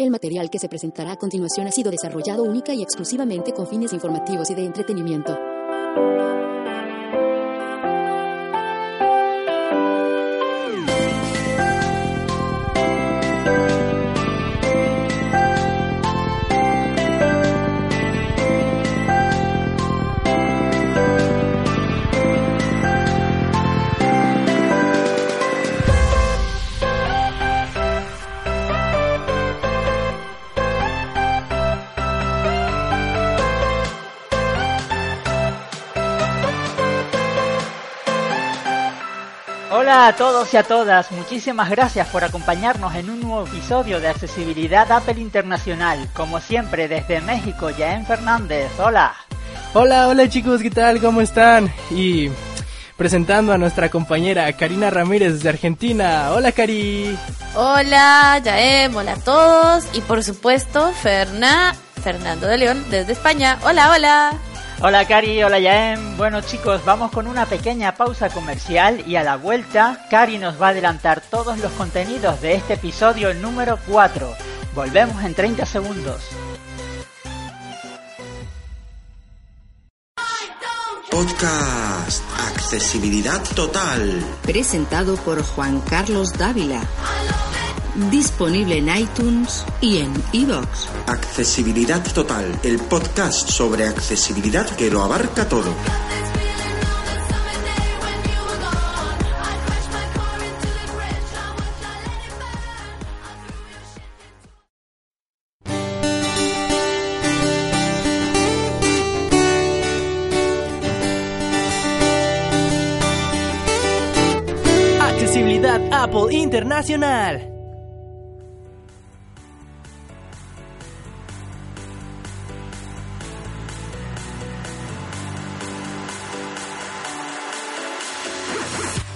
El material que se presentará a continuación ha sido desarrollado única y exclusivamente con fines informativos y de entretenimiento. Hola a todos y a todas, muchísimas gracias por acompañarnos en un nuevo episodio de Accesibilidad Apple Internacional, como siempre desde México, Yaén Fernández, hola. Hola, hola chicos, ¿qué tal? ¿Cómo están? Y presentando a nuestra compañera Karina Ramírez desde Argentina. Hola Cari. Hola, Yaem, hola a todos. Y por supuesto, Ferna, Fernando de León desde España. Hola, hola. Hola Cari, hola Yaem. Bueno chicos, vamos con una pequeña pausa comercial y a la vuelta Cari nos va a adelantar todos los contenidos de este episodio número 4. Volvemos en 30 segundos. Podcast Accesibilidad Total. Presentado por Juan Carlos Dávila. Disponible en iTunes y en iVoox. Accesibilidad Total, el podcast sobre accesibilidad que lo abarca todo. Accesibilidad Apple Internacional.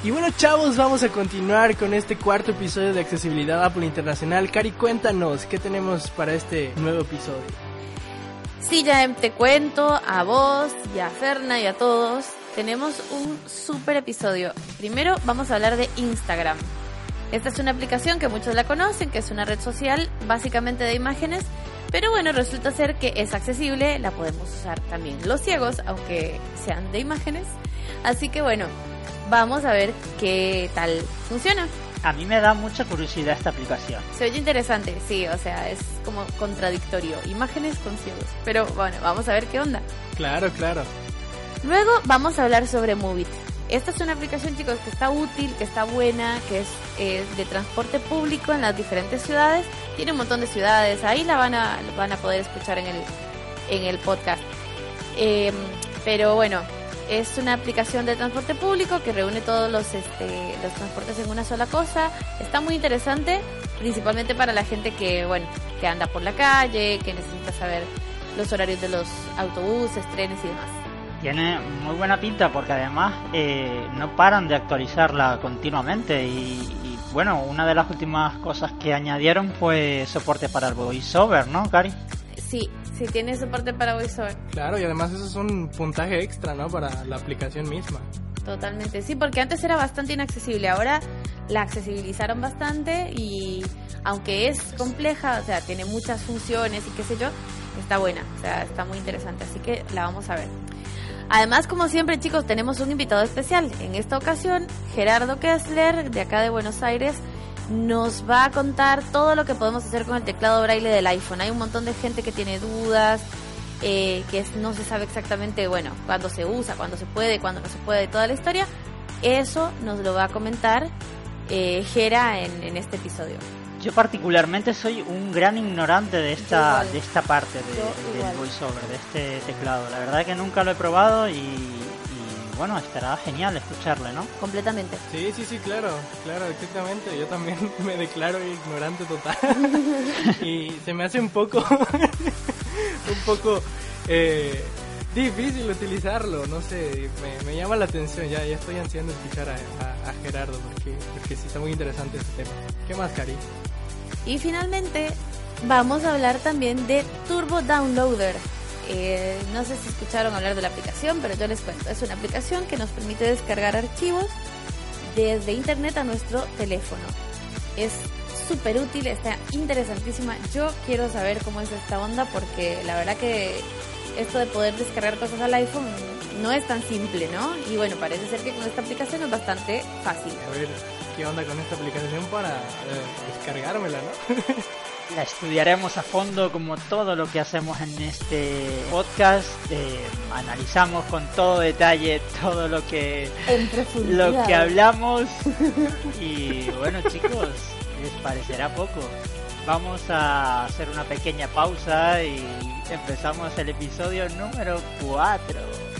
Y bueno chavos, vamos a continuar con este cuarto episodio de Accesibilidad Apple Internacional. Cari, cuéntanos, ¿qué tenemos para este nuevo episodio? Sí, ya te cuento a vos y a Ferna y a todos. Tenemos un super episodio. Primero vamos a hablar de Instagram. Esta es una aplicación que muchos la conocen, que es una red social básicamente de imágenes, pero bueno, resulta ser que es accesible, la podemos usar también los ciegos, aunque sean de imágenes. Así que bueno, vamos a ver qué tal funciona. A mí me da mucha curiosidad esta aplicación. Se oye interesante, sí, o sea, es como contradictorio, imágenes con ciegos. Pero bueno, vamos a ver qué onda. Claro, claro. Luego vamos a hablar sobre Movit. Esta es una aplicación, chicos, que está útil, que está buena, que es eh, de transporte público en las diferentes ciudades. Tiene un montón de ciudades, ahí la van a, van a poder escuchar en el, en el podcast. Eh, pero bueno, es una aplicación de transporte público que reúne todos los, este, los transportes en una sola cosa. Está muy interesante, principalmente para la gente que, bueno, que anda por la calle, que necesita saber los horarios de los autobuses, trenes y demás. Tiene muy buena pinta porque además eh, no paran de actualizarla continuamente y, y, bueno, una de las últimas cosas que añadieron fue soporte para el voiceover, ¿no, Cari? Sí, sí tiene soporte para VoiceOver. Claro, y además eso es un puntaje extra, ¿no? Para la aplicación misma. Totalmente, sí, porque antes era bastante inaccesible, ahora la accesibilizaron bastante y aunque es compleja, o sea, tiene muchas funciones y qué sé yo, está buena, o sea, está muy interesante, así que la vamos a ver. Además, como siempre, chicos, tenemos un invitado especial. En esta ocasión, Gerardo Kessler, de acá de Buenos Aires, nos va a contar todo lo que podemos hacer con el teclado braille del iPhone. Hay un montón de gente que tiene dudas, eh, que es, no se sabe exactamente, bueno, cuándo se usa, cuándo se puede, cuándo no se puede, toda la historia. Eso nos lo va a comentar eh, Gera en, en, este episodio. Yo particularmente soy un gran ignorante de esta de esta parte de, del voiceover, de este teclado. La verdad que nunca lo he probado y bueno, estará genial escucharle, ¿no? Completamente. Sí, sí, sí, claro, claro, exactamente. Yo también me declaro ignorante total. y se me hace un poco, un poco eh, difícil utilizarlo, no sé, me, me, llama la atención, ya, ya estoy ansiando escuchar a, a, a, Gerardo porque, porque sí está muy interesante este tema. ¿Qué más, Cari? Y finalmente vamos a hablar también de Turbo Downloader. Eh, no sé si escucharon hablar de la aplicación, pero yo les cuento. Es una aplicación que nos permite descargar archivos desde internet a nuestro teléfono. Es súper útil, está interesantísima. Yo quiero saber cómo es esta onda porque la verdad que esto de poder descargar cosas al iPhone no es tan simple, ¿no? Y bueno, parece ser que con esta aplicación es bastante fácil. A ver, ¿qué onda con esta aplicación para eh, descargármela, no? La estudiaremos a fondo como todo lo que hacemos en este podcast. Eh, analizamos con todo detalle todo lo que lo que hablamos y bueno chicos les parecerá poco. Vamos a hacer una pequeña pausa y empezamos el episodio número 4.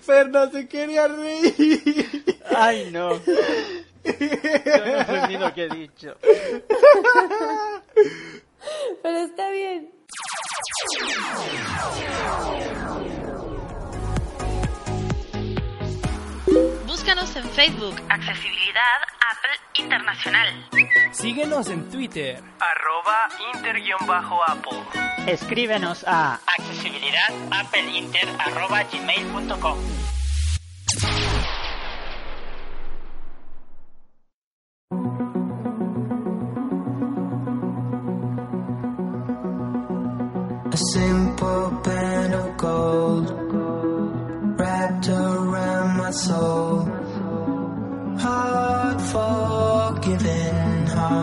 Fer no se quería reír. Ay, no. Yo no sé ni lo que he dicho. Pero está bien. Búscanos en Facebook, Accesibilidad Apple Internacional. Síguenos en Twitter, arroba inter-apple. Escríbenos a accesibilidadappleiinter arroba gmail.com. A simple band of gold wrapped around my soul.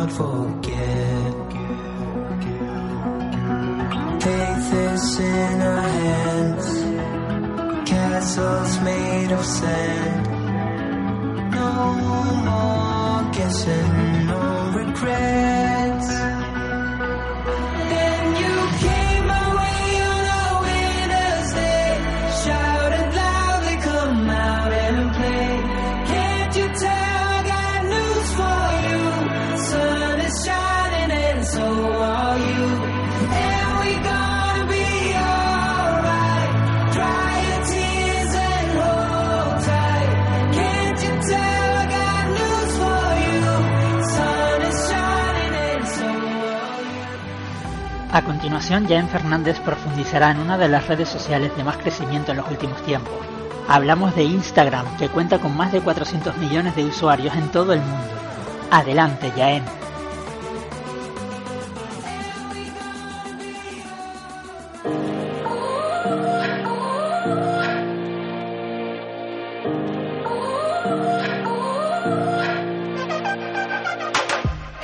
Hard forget. Faith is in our hands, castles made of sand. No more guessing, no regrets. A continuación, Jan Fernández profundizará en una de las redes sociales de más crecimiento en los últimos tiempos. Hablamos de Instagram, que cuenta con más de 400 millones de usuarios en todo el mundo. Adelante, Jaén.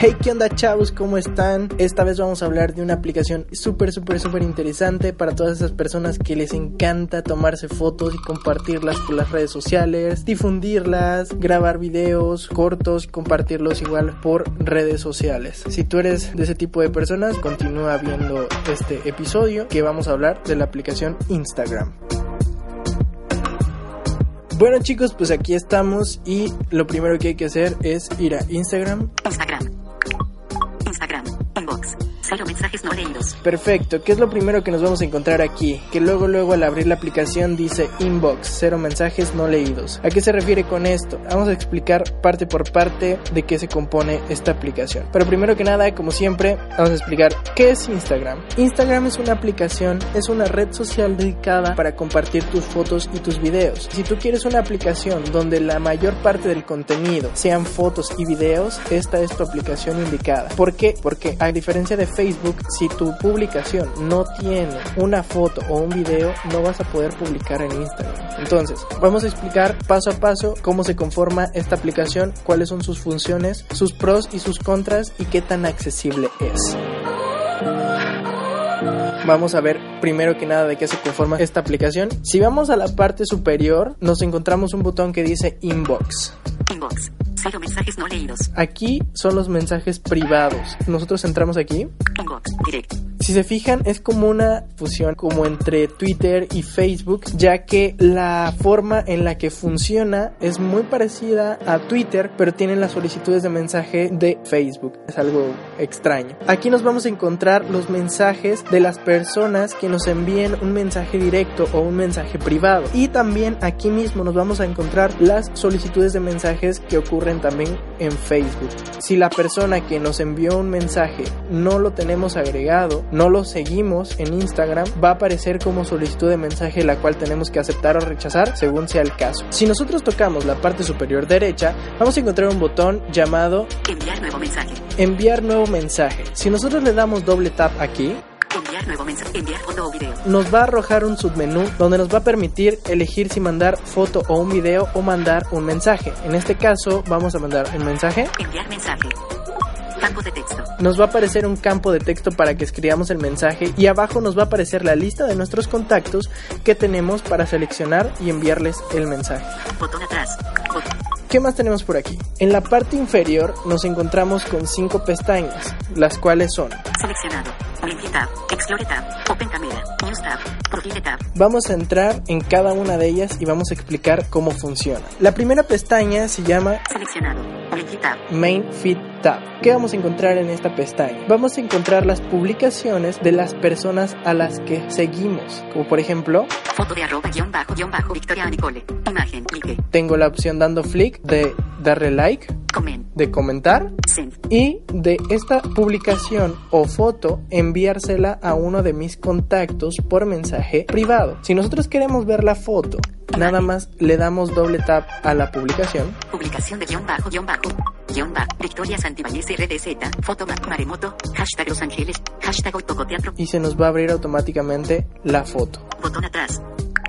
Hey, ¿qué onda chavos? ¿Cómo están? Esta vez vamos a hablar de una aplicación súper, súper, súper interesante para todas esas personas que les encanta tomarse fotos y compartirlas por las redes sociales, difundirlas, grabar videos cortos compartirlos igual por redes sociales. Si tú eres de ese tipo de personas, continúa viendo este episodio que vamos a hablar de la aplicación Instagram. Bueno chicos, pues aquí estamos y lo primero que hay que hacer es ir a Instagram Instagram. Instagram. Cero mensajes no leídos. Perfecto, ¿qué es lo primero que nos vamos a encontrar aquí? Que luego luego al abrir la aplicación dice inbox, cero mensajes no leídos. ¿A qué se refiere con esto? Vamos a explicar parte por parte de qué se compone esta aplicación. Pero primero que nada, como siempre, vamos a explicar qué es Instagram. Instagram es una aplicación, es una red social dedicada para compartir tus fotos y tus videos. Si tú quieres una aplicación donde la mayor parte del contenido sean fotos y videos, esta es tu aplicación indicada. ¿Por qué? Porque a diferencia de Facebook, si tu publicación no tiene una foto o un video, no vas a poder publicar en Instagram. Entonces, vamos a explicar paso a paso cómo se conforma esta aplicación, cuáles son sus funciones, sus pros y sus contras y qué tan accesible es. Vamos a ver primero que nada de qué se conforma esta aplicación. Si vamos a la parte superior, nos encontramos un botón que dice Inbox. Inbox. Cero mensajes no leídos. Aquí son los mensajes privados. Nosotros entramos aquí. Inbox. Direct. Si se fijan, es como una fusión como entre Twitter y Facebook, ya que la forma en la que funciona es muy parecida a Twitter, pero tienen las solicitudes de mensaje de Facebook. Es algo extraño. Aquí nos vamos a encontrar los mensajes de las personas que nos envíen un mensaje directo o un mensaje privado. Y también aquí mismo nos vamos a encontrar las solicitudes de mensajes que ocurren también en Facebook. Si la persona que nos envió un mensaje no lo tenemos agregado, no lo seguimos en Instagram, va a aparecer como solicitud de mensaje la cual tenemos que aceptar o rechazar según sea el caso. Si nosotros tocamos la parte superior derecha, vamos a encontrar un botón llamado Enviar nuevo mensaje. enviar nuevo mensaje. Si nosotros le damos doble tap aquí, Enviar nuevo mensaje. Enviar foto o video. nos va a arrojar un submenú donde nos va a permitir elegir si mandar foto o un video o mandar un mensaje. En este caso vamos a mandar un mensaje. Enviar mensaje. Campo de texto. Nos va a aparecer un campo de texto para que escribamos el mensaje y abajo nos va a aparecer la lista de nuestros contactos que tenemos para seleccionar y enviarles el mensaje. Botón atrás. Botón. ¿Qué más tenemos por aquí? En la parte inferior nos encontramos con cinco pestañas, las cuales son Seleccionado. Tab. Explore tab. Open camera. News tab. Profile tab. Vamos a entrar en cada una de ellas y vamos a explicar cómo funciona. La primera pestaña se llama Seleccionado. Tab. Main Feed Tab. ¿Qué vamos a encontrar en esta pestaña? Vamos a encontrar las publicaciones de las personas a las que seguimos, como por ejemplo, Foto de arroba guion bajo guion bajo Victoria Nicole. Imagen. Like. tengo la opción dando flick de darle like, Comment. de comentar Send. y de esta publicación o foto enviársela a uno de mis contactos por mensaje privado. Si nosotros queremos ver la foto, nada más le damos doble tap a la publicación Publicación de guion bajo guion bajo. Guión. Victoria Santibáñez RDZ. Foto ma- maremoto. Hashtag Los Ángeles. Hashtag hoy toco teatro. y se nos va a abrir automáticamente la foto. Botón atrás.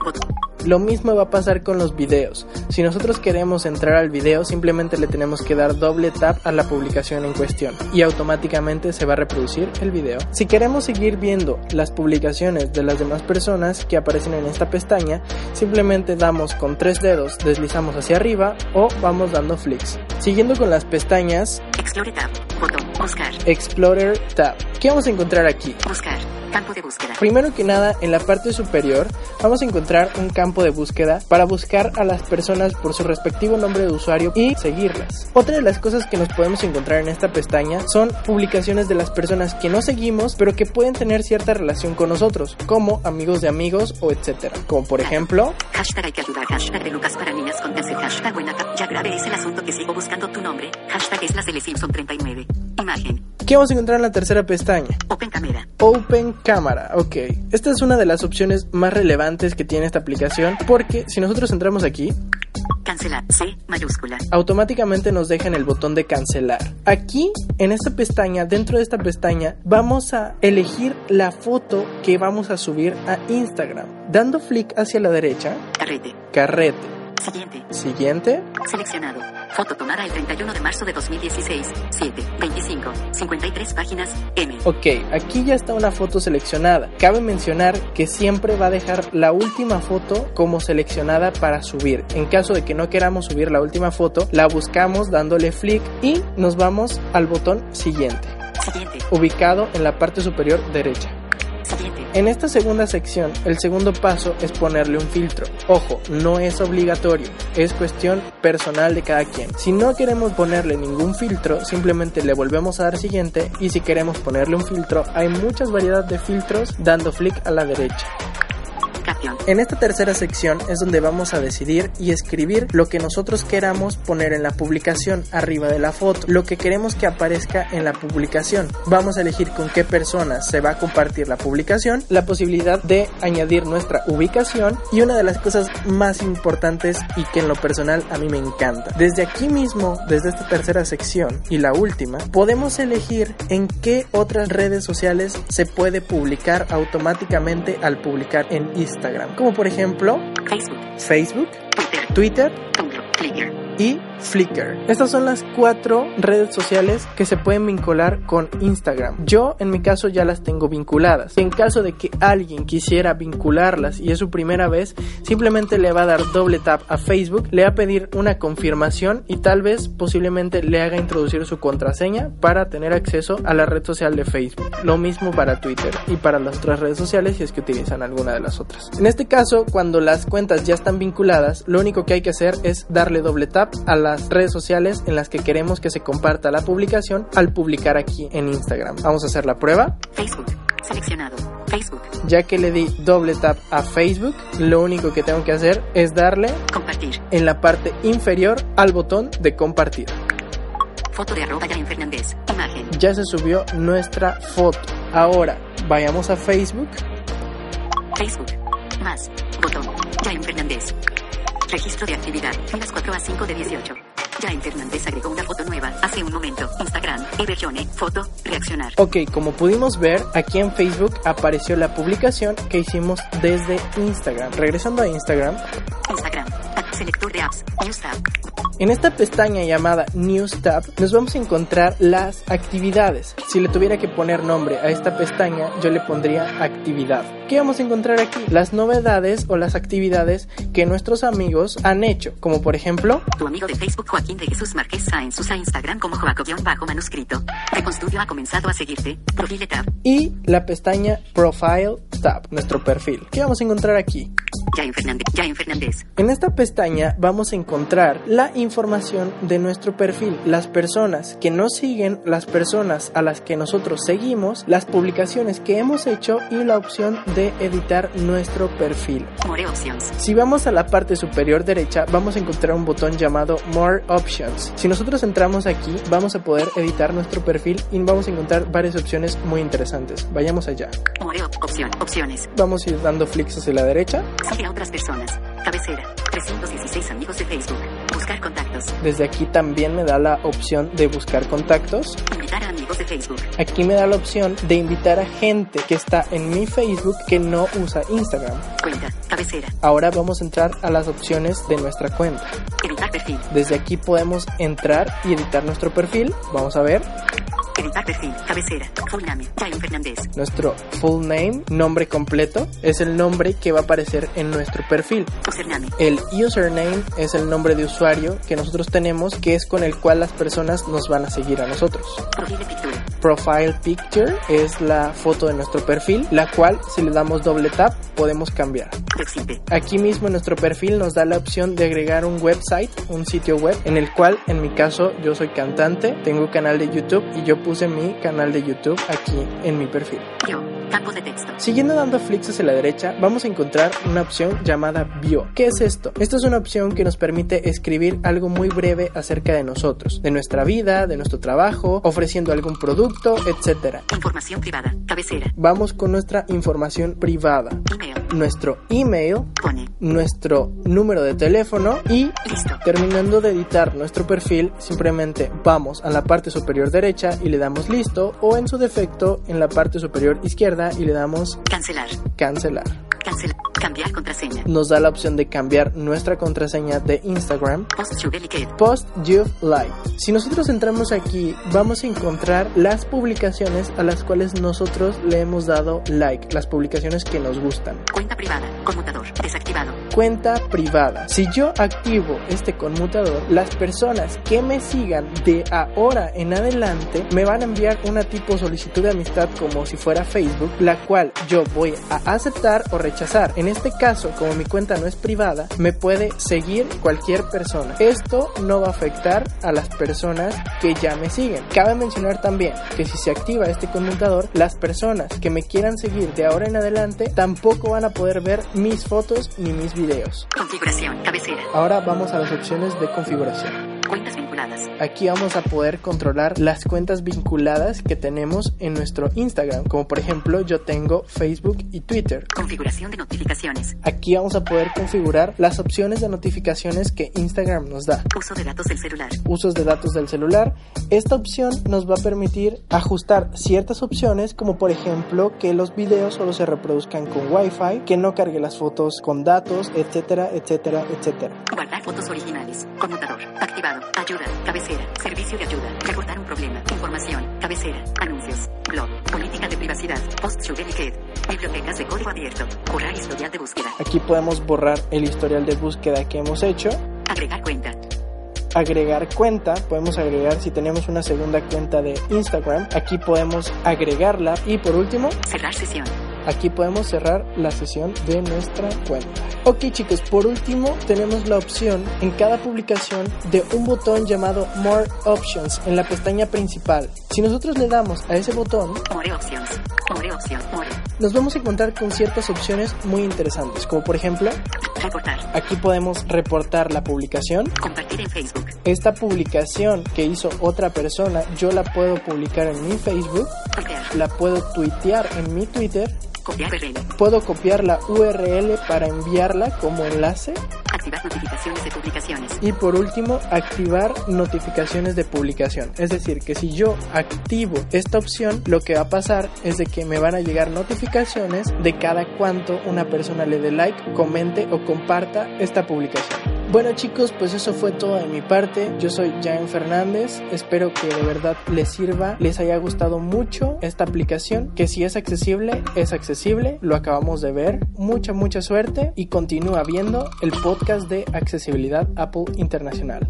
Botón. Lo mismo va a pasar con los videos. Si nosotros queremos entrar al video, simplemente le tenemos que dar doble tap a la publicación en cuestión y automáticamente se va a reproducir el video. Si queremos seguir viendo las publicaciones de las demás personas que aparecen en esta pestaña, simplemente damos con tres dedos, deslizamos hacia arriba o vamos dando flicks. Siguiendo con las pestañas Explore tab. Botón. Buscar. Explorer Tab. ¿Qué vamos a encontrar aquí? Buscar. Campo de búsqueda. Primero que nada, en la parte superior vamos a encontrar un campo de búsqueda para buscar a las personas por su respectivo nombre de usuario y seguirlas. Otra de las cosas que nos podemos encontrar en esta pestaña son publicaciones de las personas que no seguimos pero que pueden tener cierta relación con nosotros, como amigos de amigos o etcétera. Como por ejemplo, Hashtag hay que ayudar. Hashtag de Lucas para niñas con cáncer. Hashtag buena. Ya grave es el asunto que sigo buscando tu nombre. Hashtag es las de Simpson 39. Imagen. ¿qué vamos a encontrar en la tercera pestaña? Open camera. Open Cámara, ok. Esta es una de las opciones más relevantes que tiene esta aplicación porque si nosotros entramos aquí, Cancelar. C. Mayúscula. automáticamente nos deja en el botón de cancelar. Aquí, en esta pestaña, dentro de esta pestaña, vamos a elegir la foto que vamos a subir a Instagram. Dando flick hacia la derecha, Carrete. carrete. Siguiente. Siguiente, Seleccionado. Foto tomada el 31 de marzo de 2016. 7. 25. 53 páginas. M. ok, aquí ya está una foto seleccionada. Cabe mencionar que siempre va a dejar la última foto como seleccionada para subir. En caso de que no queramos subir la última foto, la buscamos dándole flick y nos vamos al botón siguiente, Siguiente. ubicado en la parte superior derecha. En esta segunda sección, el segundo paso es ponerle un filtro. Ojo, no es obligatorio, es cuestión personal de cada quien. Si no queremos ponerle ningún filtro, simplemente le volvemos a dar siguiente y si queremos ponerle un filtro, hay muchas variedades de filtros dando flick a la derecha. En esta tercera sección es donde vamos a decidir y escribir lo que nosotros queramos poner en la publicación arriba de la foto, lo que queremos que aparezca en la publicación. Vamos a elegir con qué personas se va a compartir la publicación, la posibilidad de añadir nuestra ubicación y una de las cosas más importantes y que en lo personal a mí me encanta. Desde aquí mismo, desde esta tercera sección y la última, podemos elegir en qué otras redes sociales se puede publicar automáticamente al publicar en Instagram, como por ejemplo Facebook, Facebook, Twitter, Twitter Tumblr, Flickr. y Flickr. Estas son las cuatro redes sociales que se pueden vincular con Instagram. Yo en mi caso ya las tengo vinculadas. En caso de que alguien quisiera vincularlas y es su primera vez, simplemente le va a dar doble tap a Facebook, le va a pedir una confirmación y tal vez posiblemente le haga introducir su contraseña para tener acceso a la red social de Facebook. Lo mismo para Twitter y para las otras redes sociales si es que utilizan alguna de las otras. En este caso, cuando las cuentas ya están vinculadas, lo único que hay que hacer es darle doble tap a las redes sociales en las que queremos que se comparta la publicación al publicar aquí en Instagram. Vamos a hacer la prueba. Facebook. Seleccionado. Facebook. Ya que le di doble tap a Facebook, lo único que tengo que hacer es darle Compartir. en la parte inferior al botón de compartir. Foto de arroba Yain Fernández. Imagen. Ya se subió nuestra foto. Ahora vayamos a Facebook. Facebook. Más. Botón. Fernández. Registro de actividad. Filas 4 a 5 de 18. Yain Fernández agregó una foto nueva hace un momento. Instagram. Evergione. Foto. Reaccionar. Ok, como pudimos ver, aquí en Facebook apareció la publicación que hicimos desde Instagram. Regresando a Instagram, Instagram. Selector de apps. News tab. En esta pestaña llamada News Tab nos vamos a encontrar las actividades. Si le tuviera que poner nombre a esta pestaña, yo le pondría actividad. ¿Qué vamos a encontrar aquí? Las novedades o las actividades que nuestros amigos han hecho, como por ejemplo, Tu amigo de Facebook Joaquín de Jesús Márquez Sáenz usa Instagram como Joaco-manuscrito. Reconstudio ha comenzado a seguirte. Profile tab. y la pestaña Profile Tab, nuestro perfil. ¿Qué vamos a encontrar aquí? Yain Fernández. Yain Fernández. En esta pestaña vamos a encontrar la información de nuestro perfil, las personas que nos siguen, las personas a las que nosotros seguimos, las publicaciones que hemos hecho y la opción de editar nuestro perfil. More options. Si vamos a la parte superior derecha, vamos a encontrar un botón llamado More Options. Si nosotros entramos aquí, vamos a poder editar nuestro perfil y vamos a encontrar varias opciones muy interesantes. Vayamos allá. More op- opción. Opciones. Vamos a ir dando flicks hacia la derecha. Sigue a otras personas. Cabecera. 316 amigos de Facebook. Buscar contactos. Desde aquí también me da la opción de buscar contactos. Invitar a amigos de Facebook. Aquí me da la opción de invitar a gente que está en mi Facebook que no usa Instagram. Cuenta. Cabecera. Ahora vamos a entrar a las opciones de nuestra cuenta. Editar perfil. Desde aquí podemos entrar y editar nuestro perfil. Vamos a ver Editar perfil. Cabecera. Full name. Yain Fernández. nuestro full name, nombre completo, es el nombre que va a aparecer en nuestro perfil. Username. El username es el nombre de usuario que nosotros tenemos, que es con el cual las personas nos van a seguir a nosotros. Profile picture. Profile Picture es la foto de nuestro perfil, la cual si le damos doble tap podemos cambiar. Aquí mismo en nuestro perfil nos da la opción de agregar un website, un sitio web, en el cual en mi caso yo soy cantante, tengo canal de YouTube y yo puse mi canal de YouTube aquí en mi perfil. Yo. Campo de texto. Siguiendo dando flicks hacia la derecha, vamos a encontrar una opción llamada Bio. ¿Qué es esto? Esto es una opción que nos permite escribir algo muy breve acerca de nosotros, de nuestra vida, de nuestro trabajo, ofreciendo algún producto, etc. Información privada. Cabecera. Vamos con nuestra información privada, Email. nuestro email, Pone. nuestro número de teléfono y Listo. Terminando de editar nuestro perfil, simplemente vamos a la parte superior derecha y le damos listo o en su defecto en la parte superior izquierda y le damos Cancelar. cancelar. Cancelar. Cambiar contraseña. Nos da la opción de cambiar nuestra contraseña de Instagram Post. Post Like. Si nosotros entramos aquí, vamos a encontrar las publicaciones a las cuales nosotros le hemos dado like, las publicaciones que nos gustan. Cuenta privada. Conmutador. Desactivado. Cuenta privada. Si yo activo este conmutador, las personas que me sigan de ahora en adelante me van a enviar una tipo solicitud de amistad como si fuera Facebook, la cual yo voy a aceptar o rechazar. En este caso, como mi cuenta no es privada, me puede seguir cualquier persona. Esto no va a afectar a las personas que ya me siguen. Cabe mencionar también que si se activa este conmutador, las personas que me quieran seguir de ahora en adelante tampoco van a poder ver mis fotos ni mis videos. Configuración, cabecera. Ahora vamos a las opciones de configuración. Cuentas vinculadas. Aquí vamos a poder controlar las cuentas vinculadas que tenemos en nuestro Instagram, como por ejemplo yo tengo Facebook y Twitter. Configuración de notificaciones. Aquí vamos a poder configurar las opciones de notificaciones que Instagram nos da. Uso de datos del celular. Usos de datos del celular. Esta opción nos va a permitir ajustar ciertas opciones, como por ejemplo que los videos solo se reproduzcan con Wi-Fi, que no cargue las fotos con datos, etcétera, etcétera, etcétera. Guardar fotos originales. Conmutador. Activado. Ayuda. Cabecera. Servicio de ayuda. Reportar un problema. Información. Cabecera. Anuncios. Blog. Política de privacidad. Post y Ked. Bibliotecas de código abierto. Borrar historial de búsqueda. Aquí podemos borrar el historial de búsqueda que hemos hecho. Agregar cuenta. Agregar cuenta, podemos agregar si tenemos una segunda cuenta de Instagram, aquí podemos agregarla y por último, Cerrar sesión. Aquí podemos cerrar la sesión de nuestra cuenta. Ok chicos, por último tenemos la opción en cada publicación de un botón llamado More Options en la pestaña principal. Si nosotros le damos a ese botón, More options. More opción. More. nos vamos a encontrar con ciertas opciones muy interesantes, como por ejemplo, Reportar. aquí podemos reportar la publicación. Compartir en Facebook. Esta publicación que hizo otra persona, yo la puedo publicar en mi Facebook, la puedo tuitear en mi Twitter, Copiar URL. puedo copiar la URL para enviarla como enlace Activar notificaciones de publicaciones. y por último activar notificaciones de publicación. Es decir, que si yo activo esta opción, lo que va a pasar es de que me van a llegar notificaciones de cada cuanto una persona le dé like, comente o comparta esta publicación. Bueno chicos, pues eso fue todo de mi parte. Yo soy Jan Fernández. Espero que de verdad les sirva, les haya gustado mucho esta aplicación, que si es accesible, es accesible. Lo acabamos de ver. Mucha, mucha suerte y continúa viendo el podcast de accesibilidad Apple Internacional.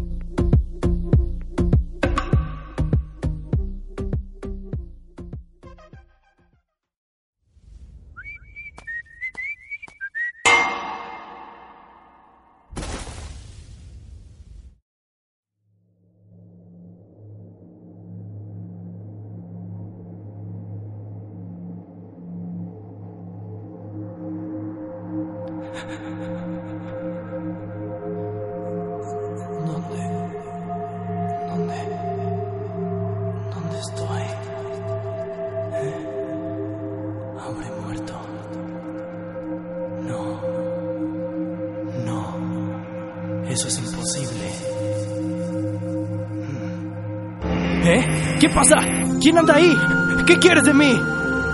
Pasa? ¿Quién anda ahí? ¿Qué quieres de mí?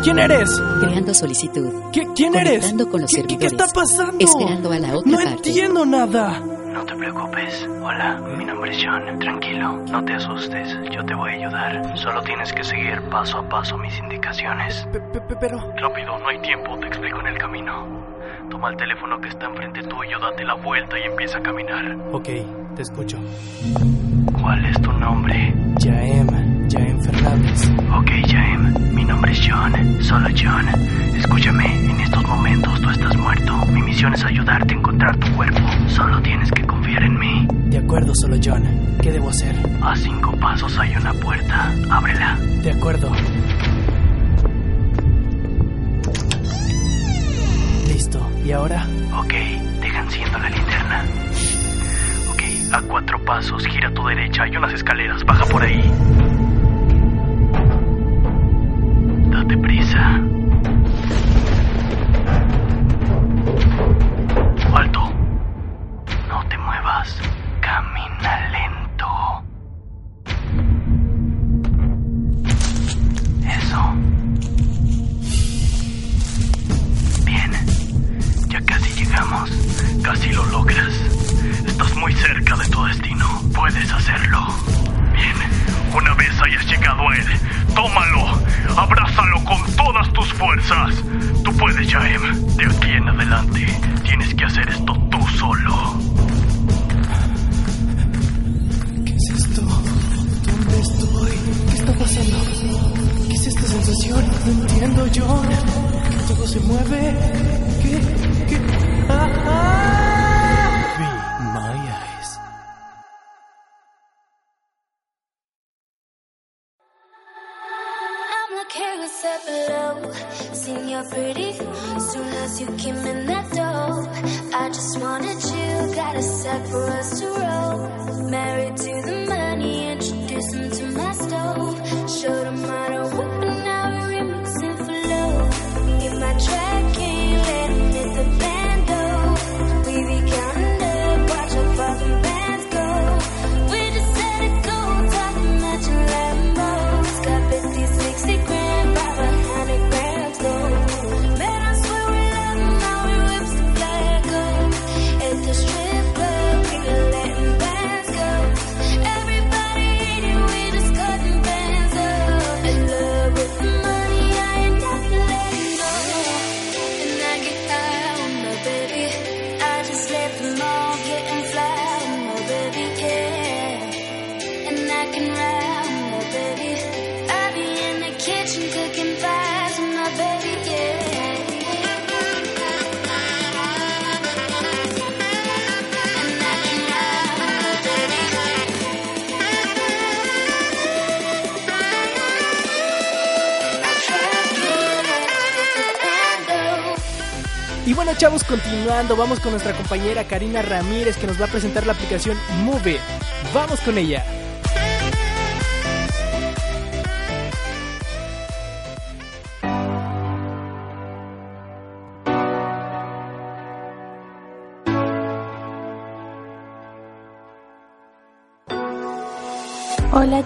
¿Quién eres? Creando solicitud. ¿Qué, ¿Quién eres? Conectando con los ¿Qué, está pasando? Esperando a la otra no parte. entiendo nada. No te preocupes. Hola, mi nombre es John. Tranquilo, no te asustes. Yo te voy a ayudar. Solo tienes que seguir paso a paso mis indicaciones. Pe- pe- pe- Pero... Rápido, no hay tiempo. Te explico en el camino. Toma el teléfono que está enfrente tuyo, date la vuelta y empieza a caminar. Ok, te escucho. ¿Cuál es tu nombre? Jaem, Jaem Fernández. Ok, Jaem. Mi nombre es John. Solo John. Escúchame, en estos momentos tú estás muerto. Mi misión es ayudarte a encontrar tu cuerpo. Solo tienes que confiar en mí. De acuerdo, solo John. ¿Qué debo hacer? A cinco pasos hay una puerta. Ábrela. De acuerdo. Listo. ¿Y ahora? Ok, deja enciendo la linterna. Ok, a cuatro pasos, gira a tu derecha, hay unas escaleras, baja por ahí. Date prisa. No entiendo yo todo se mueve. Que, que, ah, ah. my eyes. I'm a carousel below, seeing you're pretty. Soon as you came in that door, I just wanted you. Gotta set for us to run. Chavos, continuando, vamos con nuestra compañera Karina Ramírez que nos va a presentar la aplicación Move. Vamos con ella.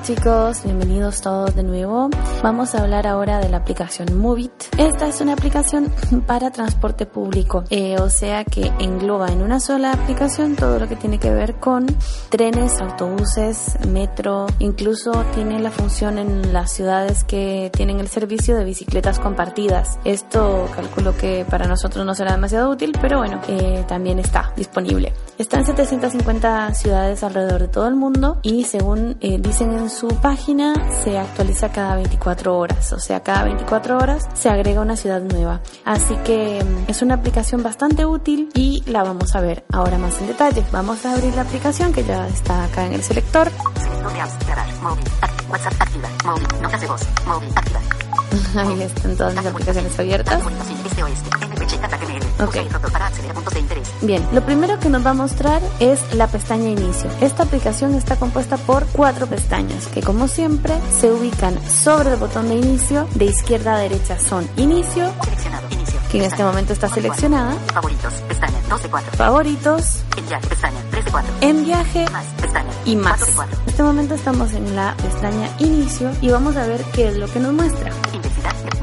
Chicos, bienvenidos todos de nuevo. Vamos a hablar ahora de la aplicación Movit. Esta es una aplicación para transporte público, eh, o sea que engloba en una sola aplicación todo lo que tiene que ver con trenes, autobuses, metro, incluso tiene la función en las ciudades que tienen el servicio de bicicletas compartidas. Esto calculo que para nosotros no será demasiado útil, pero bueno, eh, también está disponible. Está en 750 ciudades alrededor de todo el mundo y según eh, dicen en su página se actualiza cada 24 horas, o sea, cada 24 horas se agrega una ciudad nueva. Así que mm, es una aplicación bastante útil y la vamos a ver ahora más en detalle. Vamos a abrir la aplicación que ya está acá en el selector. Ahí están todas las aplicaciones abiertas. Comunicación oeste, MPG, HTML, Ok. usa el rotor para acceder a puntos de interés. Bien, lo primero que nos va a mostrar es la pestaña inicio. Esta aplicación está compuesta por cuatro pestañas que como siempre se ubican sobre el botón de inicio. De izquierda a derecha son inicio, Seleccionado, inicio. Que en este momento está seleccionada, Favoritos, pestaña, 2 de 4. favoritos, En viaje, pestaña, 3 de 4. en viaje Más, pestaña, y más. 4 de 4. En este momento estamos en la pestaña inicio y vamos a ver qué es lo que nos muestra.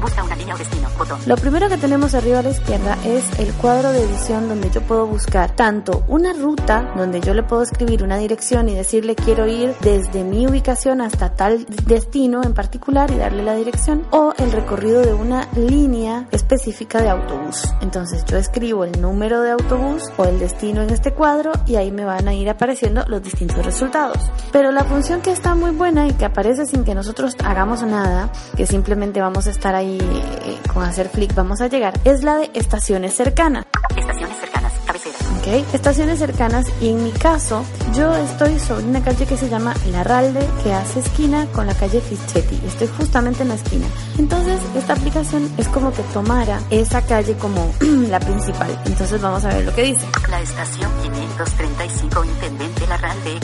Busca una línea o destino, botón. Lo primero que tenemos arriba a la izquierda es el cuadro de edición donde yo puedo buscar tanto una ruta donde yo le puedo escribir una dirección y decirle quiero ir desde mi ubicación hasta tal destino en particular y darle la dirección o el recorrido de una línea específica de autobús. Entonces yo escribo el número de autobús o el destino en este cuadro y ahí me van a ir apareciendo los distintos resultados. Pero la función que está muy buena y que aparece sin que nosotros hagamos nada, que simplemente vamos a estar ahí eh, con hacer flick, vamos a llegar, es la de estaciones cercanas. Estaciones cercanas, cabecera. ¿ok? Estaciones cercanas y en mi caso yo estoy sobre una calle que se llama Larralde que hace esquina con la calle Fischetti. Estoy justamente en la esquina. Entonces esta aplicación es como que tomara esa calle como la principal. Entonces vamos a ver lo que dice. La estación 535 Intendente Larralde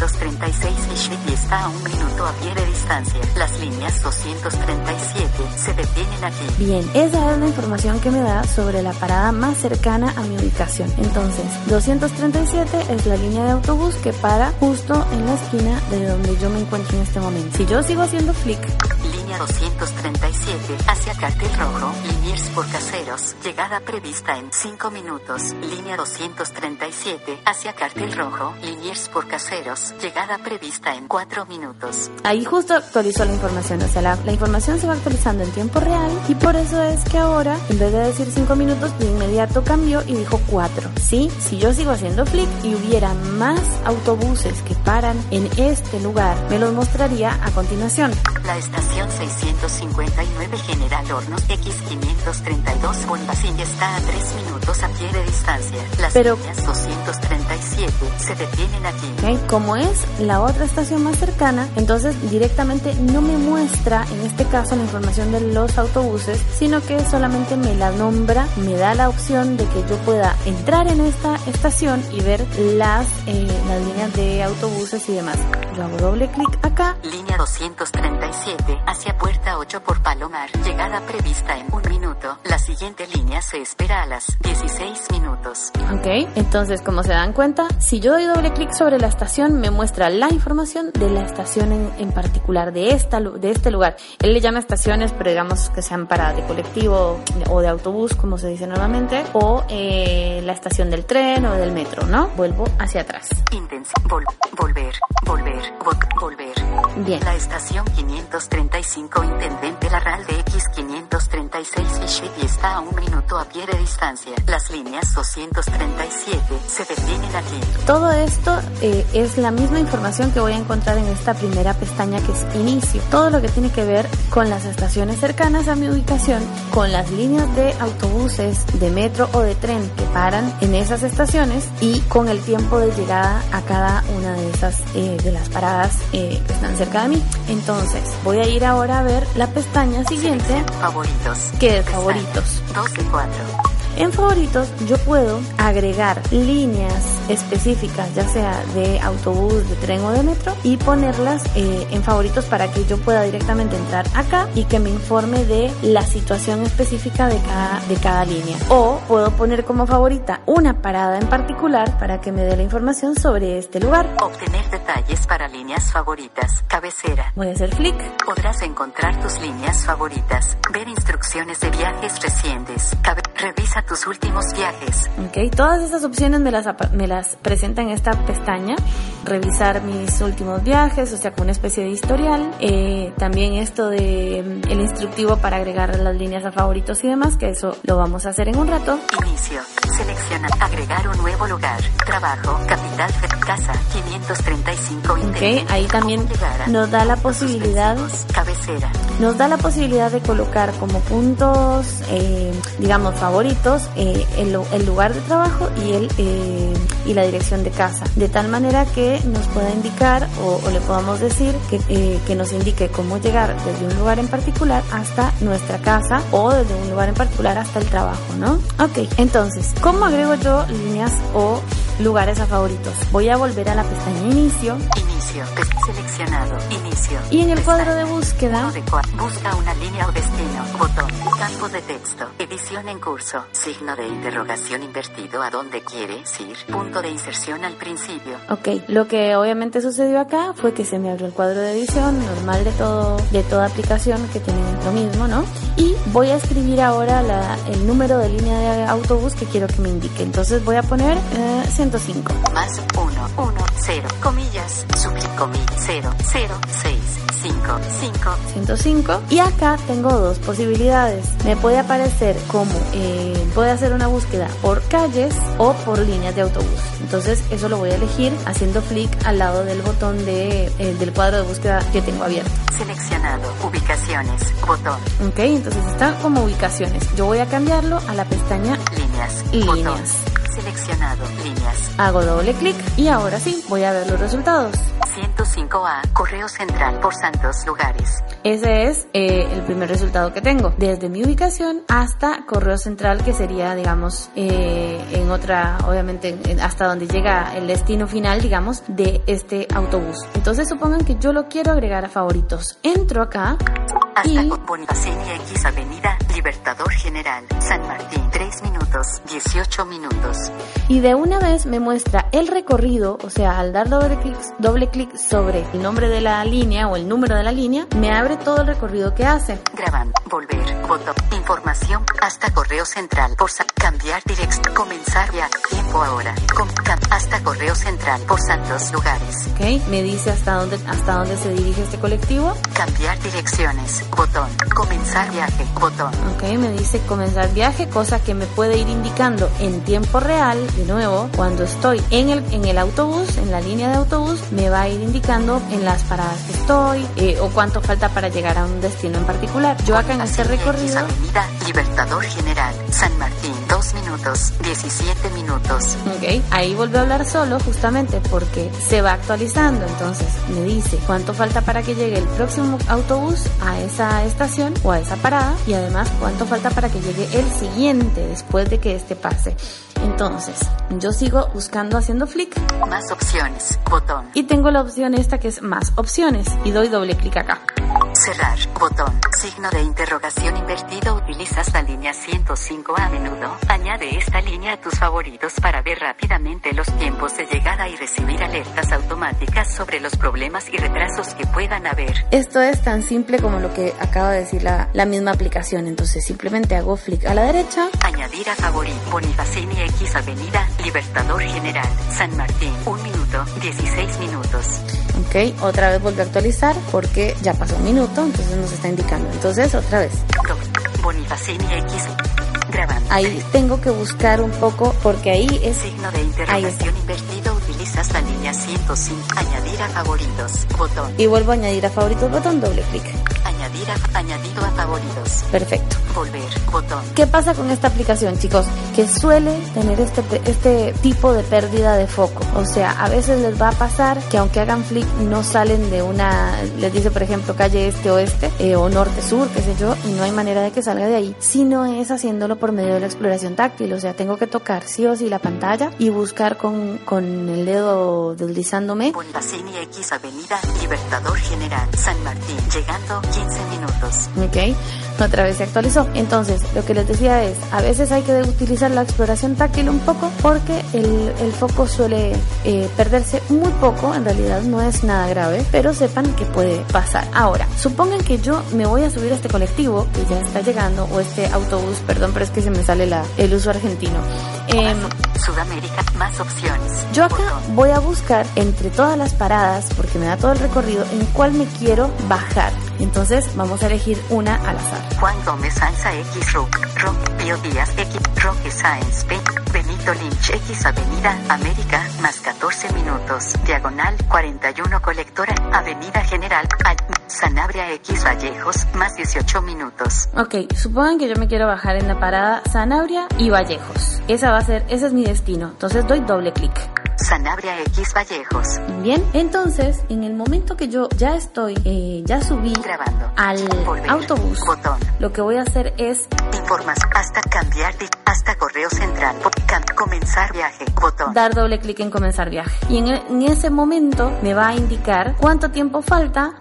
X 536 Ishvili está a un minuto a pie de distancia. Las líneas 237 se detienen aquí. Bien, esa es la información que me da sobre la parada más cercana a mi ubicación. Entonces, 237 es la línea de autobús que para justo en la esquina de donde yo me encuentro en este momento. Si yo sigo haciendo flick, Línea 237 hacia Cartel Rojo, Liniers por Caseros, llegada prevista en 5 minutos. Línea 237 hacia Cartel Rojo, Liniers por Caseros, llegada prevista en 4 minutos. ahí justo actualizó la información. O sea, la, la información se va actualizando en tiempo real y por eso es que ahora, en vez de decir 5 minutos, de inmediato cambió y dijo 4. Sí, si yo sigo haciendo flick y hubiera más autobuses que paran en este lugar, me los mostraría a continuación. La estación 659 General Hornos X532 Bonbasín está a 3 minutos a pie de distancia. Las Pero- líneas 237 se detienen aquí. ¿ok? Como es la otra estación más cercana, entonces directamente no me muestra en este caso la información de los autobuses, sino que solamente me la nombra, me da la opción de que yo pueda entrar en esta estación y ver las, eh, las líneas de autobuses y demás. Yo hago doble clic acá Línea 237 hacia puerta 8 por Palomar. Llegada prevista en un minuto. La siguiente línea se espera a las 16 minutos. Ok, entonces como se dan cuenta, si yo doy doble clic sobre la estación, me muestra la información de la estación en, en particular, de, esta, de este lugar. Él le llama estaciones, pero digamos que sean para de colectivo o de autobús, como se dice normalmente, o eh, la estación del tren o del metro, ¿no? Vuelvo hacia atrás. Intensi vol- volver, volver, vol- volver. Bien. La estación 535 Intendente Larralde X536 Fichetti está a un minuto a pie de distancia. Las líneas 237 se detienen aquí. Todo esto eh, es la misma información que voy a encontrar en esta primera pestaña que es inicio. Todo lo que tiene que ver con las estaciones cercanas a mi ubicación, con las líneas de autobuses, de metro o de tren que paran en esas estaciones y con el tiempo de llegada a cada una de esas eh, de las paradas eh, que están cerca de mí. Entonces voy a ir ahora a ver la pestaña siguiente Favoritos. que es favoritos. 12 4. En favoritos yo puedo agregar líneas específicas, ya sea de autobús, de tren o de metro, y ponerlas eh, en favoritos para que yo pueda directamente entrar acá y que me informe de la situación específica de cada, de cada línea. O puedo poner como favorita una parada en particular para que me dé la información sobre este lugar. Obtener detalles para líneas favoritas. Cabecera. Voy a hacer clic. Podrás encontrar tus líneas favoritas. Ver instrucciones de viajes recientes. Cabe- Revisa tus últimos viajes. Ok, todas estas opciones me las, me las presenta en esta pestaña. Revisar mis últimos viajes, o sea, con una especie de historial. Eh, también esto de mm, el instructivo para agregar las líneas a favoritos y demás, que eso lo vamos a hacer en un rato. Inicio. Selecciona. Agregar un nuevo lugar. Trabajo. Capital. Casa. 535 Ok, ahí también a- nos da la posibilidad Cabecera. nos da la posibilidad de colocar como puntos, eh, digamos, favoritos, eh, el, lu- el lugar de trabajo y, el, eh, y la dirección de casa. De tal manera que nos pueda indicar o, o le podamos decir que, eh, que nos indique cómo llegar desde un lugar en particular hasta nuestra casa o desde un lugar en particular hasta el trabajo, ¿no? Ok, entonces, ¿cómo agrego yo líneas o lugares a favoritos? Voy a volver a la pestaña inicio Inicio. Seleccionado. Inicio. y en el cuadro de búsqueda de Busca una línea o destino. Botón. Campo de texto. Edición en curso. Signo de interrogación invertido a dónde quieres ir. Punto de inserción al principio. Ok, lo que obviamente sucedió acá fue que se me abrió el cuadro de edición normal de todo, de toda aplicación que tiene lo mismo, ¿no? Y voy a escribir ahora la- el número de línea de autobús que quiero que me indique. Entonces voy a poner eh, 105. Más 1, 1, 0, comillas, comi, 0, 0, 6, 5, 5. 105 y acá tengo dos posibilidades me puede aparecer como eh, puede hacer una búsqueda por calles o por líneas de autobús entonces eso lo voy a elegir haciendo clic al lado del botón de, eh, del cuadro de búsqueda que tengo abierto Seleccionado. Ubicaciones. Botón. Ok, entonces está como ubicaciones. Yo voy a cambiarlo a la pestaña Líneas. Líneas. Botón. Seleccionado. Líneas. Hago doble clic y ahora sí, voy a ver los resultados. 105A. Correo central por Santos Lugares. Ese es eh, el primer resultado que tengo. Desde mi ubicación hasta correo central, que sería, digamos, eh, en otra, obviamente, en- hasta donde llega el destino final, digamos, de este autobús. Entonces supongan que yo lo quiero agregar a favoritos. Entro acá Hasta Bonifaceni X Avenida Libertador General. San Martín. 3 minutos. 18 minutos. Y de una vez me muestra el recorrido, o sea, al dar doble clic, doble clic sobre el nombre de la línea o el número de la línea, me abre todo el recorrido que hace. Graban. Volver. Botón. Información. Hasta correo central. Por cambiar dirección. Comenzar viaje. Tiempo ahora. Com- cam- hasta correo central. Por Santos Lugares. ¿Ok? Me dice hasta dónde, hasta dónde se dirige este colectivo. Cambiar direcciones. Botón. Comenzar viaje. Botón. Ok, me dice comenzar viaje, cosa que me puede ir indicando en tiempo real real, de nuevo, cuando estoy en el, en el autobús, en la línea de autobús, me va a ir indicando en las paradas que estoy eh, o cuánto falta para llegar a un destino en particular. Yo acá en este recorrido... Avenida Libertador General, San Martín, 2 minutos, 17 minutos. Ok, ahí vuelve a hablar solo justamente porque se va actualizando. Entonces me dice cuánto falta para que llegue el próximo autobús a esa estación o a esa parada y además cuánto falta para que llegue el siguiente después de que este pase. Entonces, yo sigo buscando haciendo flick. Más opciones, botón. Y tengo la opción esta que es más opciones y doy doble clic acá. Cerrar, botón. Signo de interrogación invertido. Utilizas la línea 105 a menudo. Añade esta línea a tus favoritos para ver rápidamente los tiempos de llegada y recibir alertas automáticas sobre los problemas y retrasos que puedan haber. Esto es tan simple como lo que acaba de decir la, la misma aplicación. Entonces simplemente hago flick a la derecha. Añadir a favorito. Bonifacini X Avenida Libertador General. San Martín. Un minuto, 16 minutos. Ok, otra vez vuelve a actualizar porque ya pasó un minuto, entonces nos está indicando. Entonces otra vez. Bonifacini X. Grabando. Ahí tengo que buscar un poco porque ahí es... Signo de interrogación invertido. Utilizas la línea 105. Añadir a favoritos. Botón. Y vuelvo a añadir a favoritos botón, doble clic. Añadir a, añadido a favoritos. Perfecto. Volver. Botón. ¿Qué pasa con esta aplicación, chicos? Que suele tener este, este tipo de pérdida de foco. O sea, a veces les va a pasar que aunque hagan flick no salen de una, les dice por ejemplo calle este oeste eh, o norte sur, qué sé yo, y no hay manera de que salga de ahí, sino es haciéndolo por medio de la exploración táctil. O sea, tengo que tocar sí o sí la pantalla y buscar con, con el dedo deslizándome. Bonifacini X Avenida Libertador General. San Martín. Llegando 15 minutos. Ok, otra vez se actualizó. Entonces, lo que les decía es, a veces hay que utilizar la exploración táctil un poco porque el, el foco suele eh, perderse muy poco, en realidad no es nada grave, pero sepan que puede pasar. Ahora, supongan que yo me voy a subir a este colectivo que ya está llegando, o este autobús, perdón, pero es que se me sale la, el uso argentino. Em, Sudamérica. Más opciones. yo acá voy a buscar entre todas las paradas, porque me da todo el recorrido, en cuál me quiero bajar. Entonces vamos a elegir una al azar. Juan Gómez Sanza X Rock, Rock, Pío Díaz X, Roque Sáenz P, Benito Lynch X Avenida América, más 14 minutos, diagonal 41 Colectora, Avenida General, Sanabria X Vallejos, más 18 minutos. Ok, supongan que yo me quiero bajar en la parada Sanabria y Vallejos. Esa va a ser, ese es mi destino. Entonces doy doble clic. Sanabria X Vallejos. Bien, entonces en el momento que yo ya estoy, eh, ya subí Grabando. al Volver. autobús, Botón. lo que voy a hacer es Informas hasta cambiar de hasta correo central. Comenzar viaje. Botón. dar doble clic en comenzar viaje. Y en, en ese momento me va a indicar cuánto tiempo falta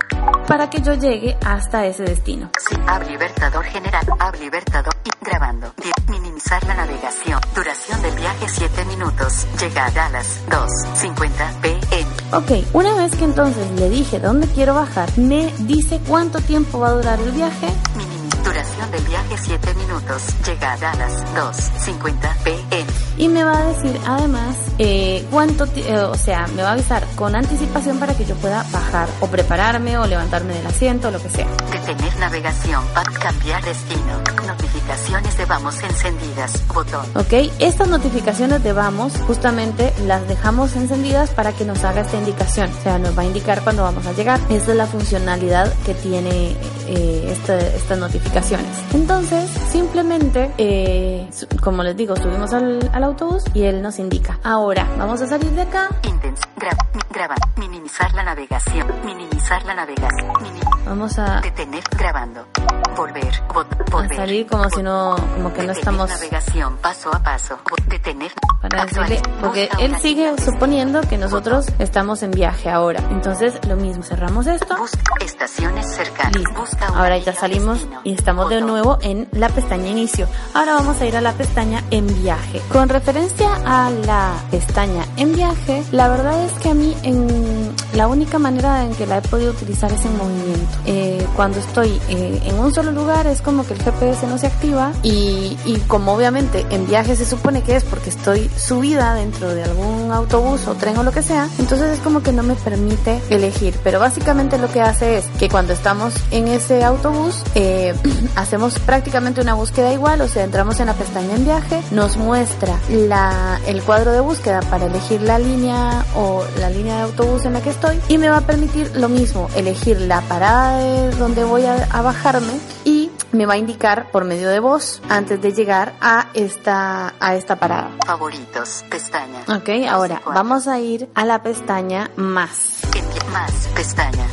para que yo llegue hasta ese destino. Sí, Ab Libertador General, Ab Libertador y grabando. Minimizar la navegación. Duración del viaje 7 minutos. Llegada a las 2.50 pm. Ok, una vez que entonces le dije dónde quiero bajar, me dice cuánto tiempo va a durar el viaje. Duración del viaje 7 minutos. Llegada a las 2.50 pm. Y me va a decir además eh, cuánto, eh, o sea, me va a avisar con anticipación para que yo pueda bajar o prepararme o levantarme del asiento, lo que sea. Detener navegación. Para cambiar destino. Notificaciones de vamos encendidas. Botón. Ok, estas notificaciones de vamos justamente las dejamos encendidas para que nos haga esta indicación, o sea, nos va a indicar cuando vamos a llegar. Esa es la funcionalidad que tiene eh, este- estas Entonces, simplemente, eh, como les digo, subimos al, autobús y él nos indica. Ahora, vamos a salir de acá. Gra graba. Minimizar la navegación. Minimizar la navegación. Mini Vamos a, detener grabando. Volver. A volver. salir como si no, como que no Detener estamos navegación paso a paso. Detener. para decirle, porque él sigue suponiendo que nosotros estamos en viaje ahora. Entonces, lo mismo, cerramos esto. Busca estaciones cercanas. Listo. Busca Ahora ya salimos y estamos de nuevo en la pestaña inicio. Ahora vamos a ir a la pestaña en viaje. Con referencia a la pestaña en viaje, la verdad es que a mí en la única manera en que la he podido utilizar es en movimiento. Eh, cuando estoy eh, en un solo lugar es como que el GPS no se activa y, y como obviamente en viaje se supone que es porque estoy subida dentro de algún autobús o tren o lo que sea, entonces es como que no me permite elegir. Pero básicamente lo que hace es que cuando estamos en ese autobús eh, hacemos prácticamente una búsqueda igual, o sea, entramos en la pestaña en viaje, nos muestra la, el cuadro de búsqueda para elegir la línea o la línea de autobús en la que estoy y me va a permitir lo mismo, elegir la parada de donde voy a, a bajarme y me va a indicar por medio de voz antes de llegar a esta, a esta parada. Favoritos, pestaña. Ok, ahora vamos a ir a la pestaña más. Más, pestaña.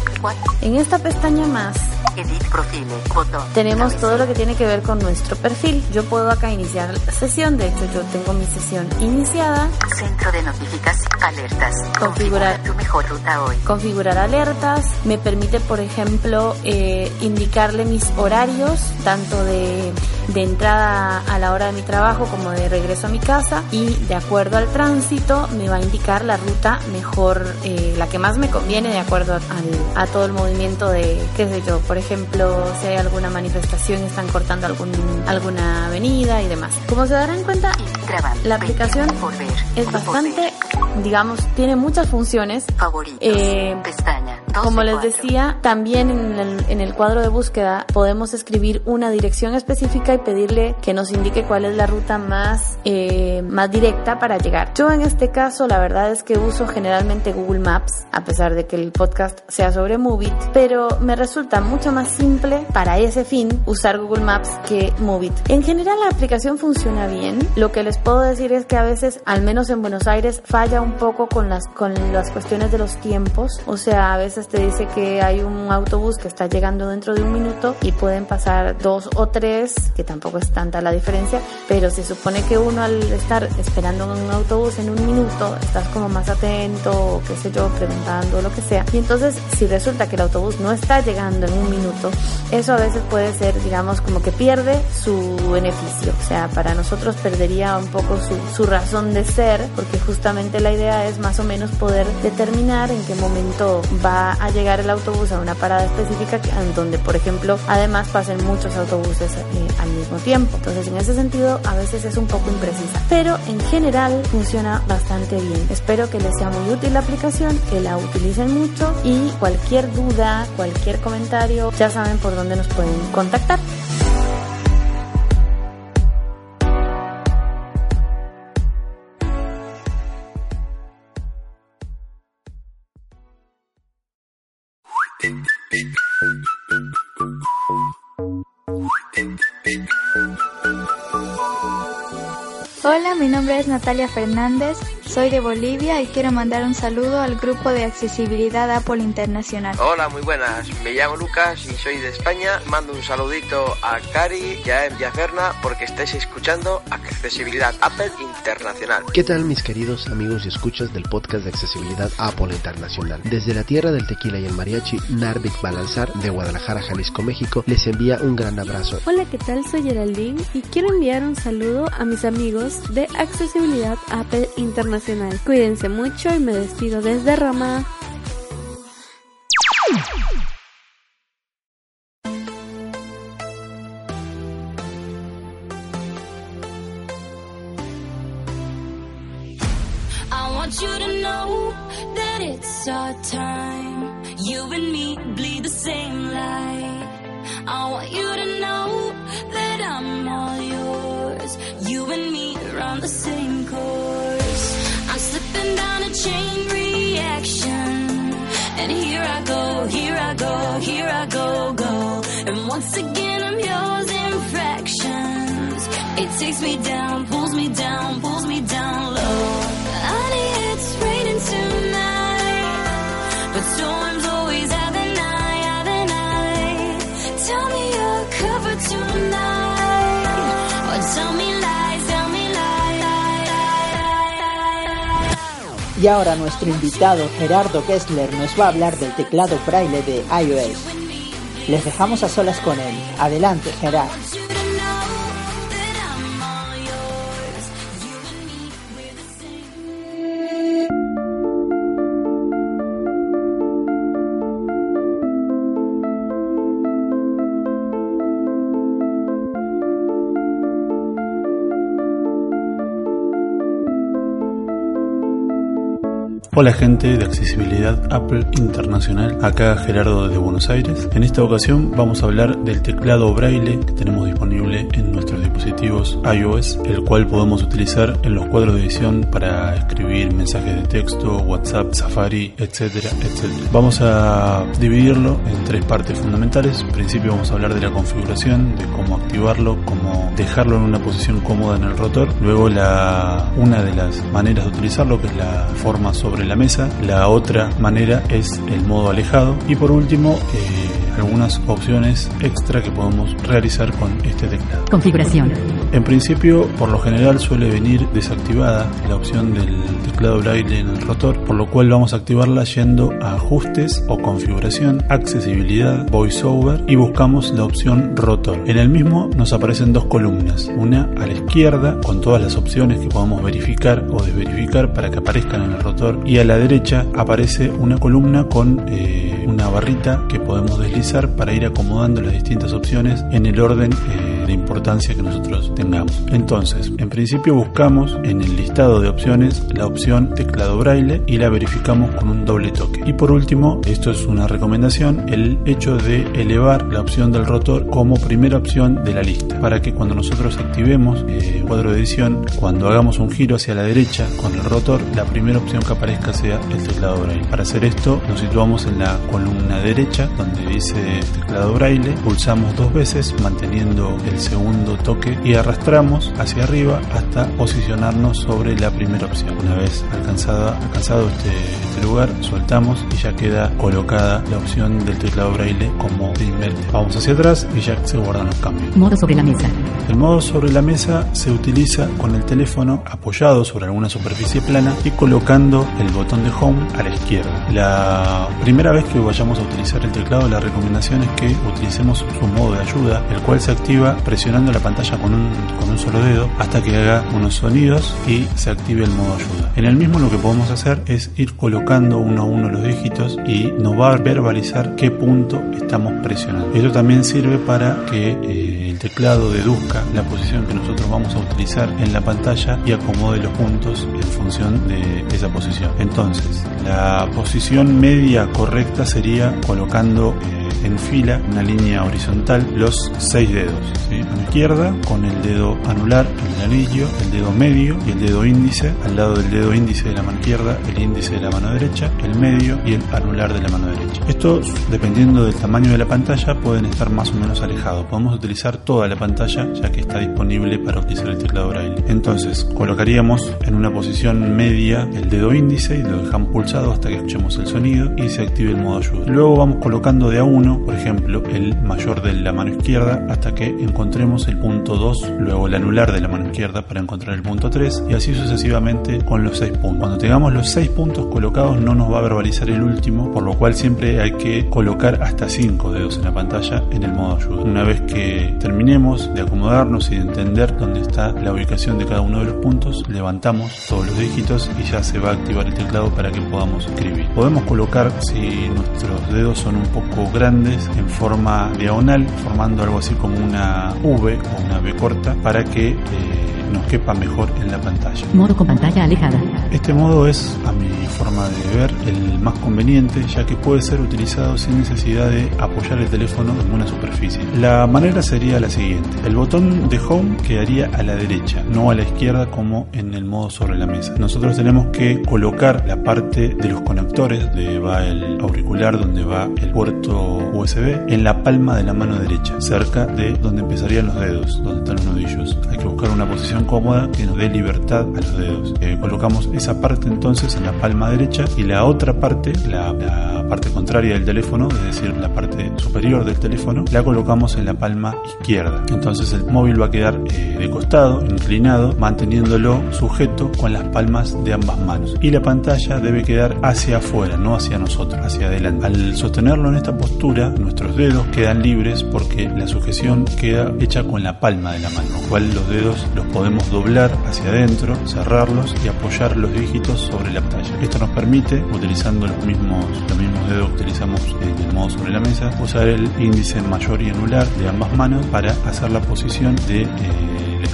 En esta pestaña más Edit profile, botón. tenemos todo lo que tiene que ver con nuestro perfil. Yo puedo acá iniciar la sesión, de hecho yo tengo mi sesión iniciada. Centro de notificaciones, alertas. Configurar tu mejor ruta hoy. configurar alertas, me permite por ejemplo eh, indicarle mis horarios, tanto de, de entrada a la hora de mi trabajo como de regreso a mi casa y de acuerdo al tránsito me va a indicar la ruta mejor, eh, la que más me conviene de acuerdo al- a todo el movimiento de, qué sé yo, por ejemplo, si hay alguna manifestación, están cortando algún, alguna avenida y demás. Como se darán cuenta, la aplicación es bastante, digamos, tiene muchas funciones. Eh, Pestaña. como les decía, también en el, en el cuadro de búsqueda podemos escribir una dirección específica y pedirle que nos indique cuál es la ruta más, eh, más directa para llegar. Yo en este caso, la verdad es que uso generalmente Google Maps, a pesar de que el podcast sea sobre Movit, pero me resulta mucho más simple para ese fin usar Google Maps que Movit. En general la aplicación funciona bien. Lo que les puedo decir es que a veces, al menos en Buenos Aires, falla un poco con las, con las cuestiones de los tiempos. O sea, a veces te dice que hay un autobús que está llegando dentro de un minuto y pueden pasar dos o tres, que tampoco es tanta la diferencia, pero se supone que uno al estar esperando un autobús en un minuto, estás como más atento, o qué sé yo, preguntando lo que sea. Y entonces, si resulta que el autobús no está llegando en un minuto, eso a veces puede ser, digamos, como que pierde su beneficio. O sea, para nosotros perdería un poco su, su razón de ser, porque justamente la idea es más o menos poder determinar en qué momento va a llegar el autobús a una parada específica en donde, por ejemplo, además pasen muchos autobuses eh, al mismo tiempo. Entonces, en ese sentido, a veces es un poco imprecisa, pero en general funciona bastante bien. Espero que les sea muy útil la aplicación, que la utilicen mucho y cualquier duda, cualquier comentario, ya saben por dónde nos pueden contactar. Hola, mi nombre es Natalia Fernández, soy de Bolivia y quiero mandar un saludo al grupo de accesibilidad Apple Internacional. Hola, muy buenas. Me llamo Lucas y soy de España. Mando un saludito a Cari y a Em Yaferna porque estáis escuchando Accesibilidad Apple Internacional. ¿Qué tal mis queridos amigos y escuchas del podcast de accesibilidad Apple Internacional? Desde la tierra del tequila y el mariachi, Narvik Balanzar de Guadalajara, Jalisco, México, les envía un gran abrazo. Hola, ¿qué tal? Soy Geraldine y quiero enviar un saludo a mis amigos de Accesibilidad Apple Internacional. Cuídense mucho y me despido desde Roma. Time. And once again I'm yours in fractions. It takes me down, pulls me down, pulls me down low. Honey, it's raining tonight. But storms always have an eye, have an eye. Tell me you're covered tonight. Or tell me lies, tell me lies. Y ahora nuestro invitado Gerardo Kessler nos va a hablar del teclado braille de iOS. Les dejamos a solas con él. Adelante, Gerard. Hola gente de Accesibilidad Apple Internacional, acá Gerardo de Buenos Aires. En esta ocasión vamos a hablar del teclado braille que tenemos disponible en nuestros dispositivos iOS, el cual podemos utilizar en los cuadros de edición para escribir mensajes de texto, WhatsApp, Safari, etcétera, etcétera. Vamos a dividirlo en tres partes fundamentales. En principio vamos a hablar de la configuración, de cómo activarlo, cómo dejarlo en una posición cómoda en el rotor. Luego la una de las maneras de utilizarlo, que es la forma sobre la mesa. La otra manera es el modo alejado. Y por último, eh, algunas opciones extra que podemos realizar con este teclado. Configuración. En principio, por lo general suele venir desactivada la opción del teclado braille en el rotor, por lo cual vamos a activarla yendo a ajustes o configuración, accesibilidad, voiceover y buscamos la opción rotor. En el mismo nos aparecen dos columnas, una a la izquierda con todas las opciones que podemos verificar o desverificar para que aparezcan en el rotor y a la derecha aparece una columna con eh, una barrita que podemos deslizar para ir acomodando las distintas opciones en el orden eh, de importancia que nosotros tengamos. Entonces, en principio buscamos en el listado de opciones la opción teclado braille y la verificamos con un doble toque. Y por último, esto es una recomendación, el hecho de elevar la opción del rotor como primera opción de la lista, para que cuando nosotros activemos el cuadro de edición, cuando hagamos un giro hacia la derecha con el rotor, la primera opción que aparezca sea el teclado braille. Para hacer esto, nos situamos en la columna derecha donde dice teclado braille, pulsamos dos veces manteniendo el segundo toque y arrastramos hacia arriba hasta posicionarnos sobre la primera opción. Una vez alcanzada, alcanzado este, este lugar, soltamos y ya queda colocada la opción del teclado braille como primer. Vamos hacia atrás y ya se guardan los cambios. Modo sobre la mesa. El modo sobre la mesa se utiliza con el teléfono apoyado sobre alguna superficie plana y colocando el botón de home a la izquierda. La primera vez que vayamos a utilizar el teclado, la recomendación es que utilicemos su modo de ayuda, el cual se activa presionando la pantalla con un, con un solo dedo hasta que haga unos sonidos y se active el modo ayuda. En el mismo lo que podemos hacer es ir colocando uno a uno los dígitos y nos va a verbalizar qué punto estamos presionando. Esto también sirve para que eh, teclado deduzca la posición que nosotros vamos a utilizar en la pantalla y acomode los puntos en función de esa posición. Entonces, la posición media correcta sería colocando eh, en fila una línea horizontal los seis dedos. ¿sí? Izquierda con el dedo anular el anillo, el dedo medio y el dedo índice. Al lado del dedo índice de la mano izquierda, el índice de la mano derecha, el medio y el anular de la mano derecha. Estos, dependiendo del tamaño de la pantalla, pueden estar más o menos alejados. Podemos utilizar toda la pantalla ya que está disponible para utilizar el teclado braille. Entonces, colocaríamos en una posición media el dedo índice y lo dejamos pulsado hasta que escuchemos el sonido y se active el modo ayuda. Luego vamos colocando de a uno, por ejemplo, el mayor de la mano izquierda hasta que encontremos el punto 2, luego el anular de la mano izquierda para encontrar el punto 3 y así sucesivamente con los 6 puntos. Cuando tengamos los 6 puntos colocados no nos va a verbalizar el último, por lo cual siempre hay que colocar hasta 5 dedos en la pantalla en el modo ayuda. Una vez que terminemos de acomodarnos y de entender dónde está la ubicación de cada uno de los puntos, levantamos todos los dígitos y ya se va a activar el teclado para que podamos escribir. Podemos colocar, si nuestros dedos son un poco grandes, en forma diagonal, formando algo así como una V o una V corta, para que eh, nos quepa mejor en la pantalla. Modo con pantalla alejada. Este modo es, a mi forma de ver, el más conveniente, ya que puede ser utilizado sin necesidad de apoyar el teléfono en una superficie. La manera sería la siguiente. El botón de home quedaría a la derecha, no a la izquierda como en el modo sobre la mesa. Nosotros tenemos que colocar la parte de los conectores, donde va el auricular, donde va el puerto USB, en la palma de la mano derecha, cerca de donde empezarían los dedos, donde están los nudillos. Hay que buscar una posición cómoda que nos dé libertad a los dedos. Eh, colocamos esa parte entonces en la palma derecha y la otra parte, la parte contraria del teléfono, es decir, la parte superior del teléfono, la colocamos en la palma izquierda. Entonces el móvil va a quedar eh, de costado, inclinado, manteniéndolo sujeto con las palmas de ambas manos. Y la pantalla debe quedar hacia afuera, no hacia nosotros, hacia adelante. Al sostenerlo en esta postura, nuestros dedos quedan libres porque la sujeción queda hecha con la palma de la mano, lo cual los dedos los podemos doblar hacia adentro, cerrarlos y apoyar los dígitos sobre la pantalla. Esto nos permite, utilizando los mismos, los mismos dedos que utilizamos en el modo sobre la mesa, usar el índice mayor y anular de ambas manos para hacer la posición de eh,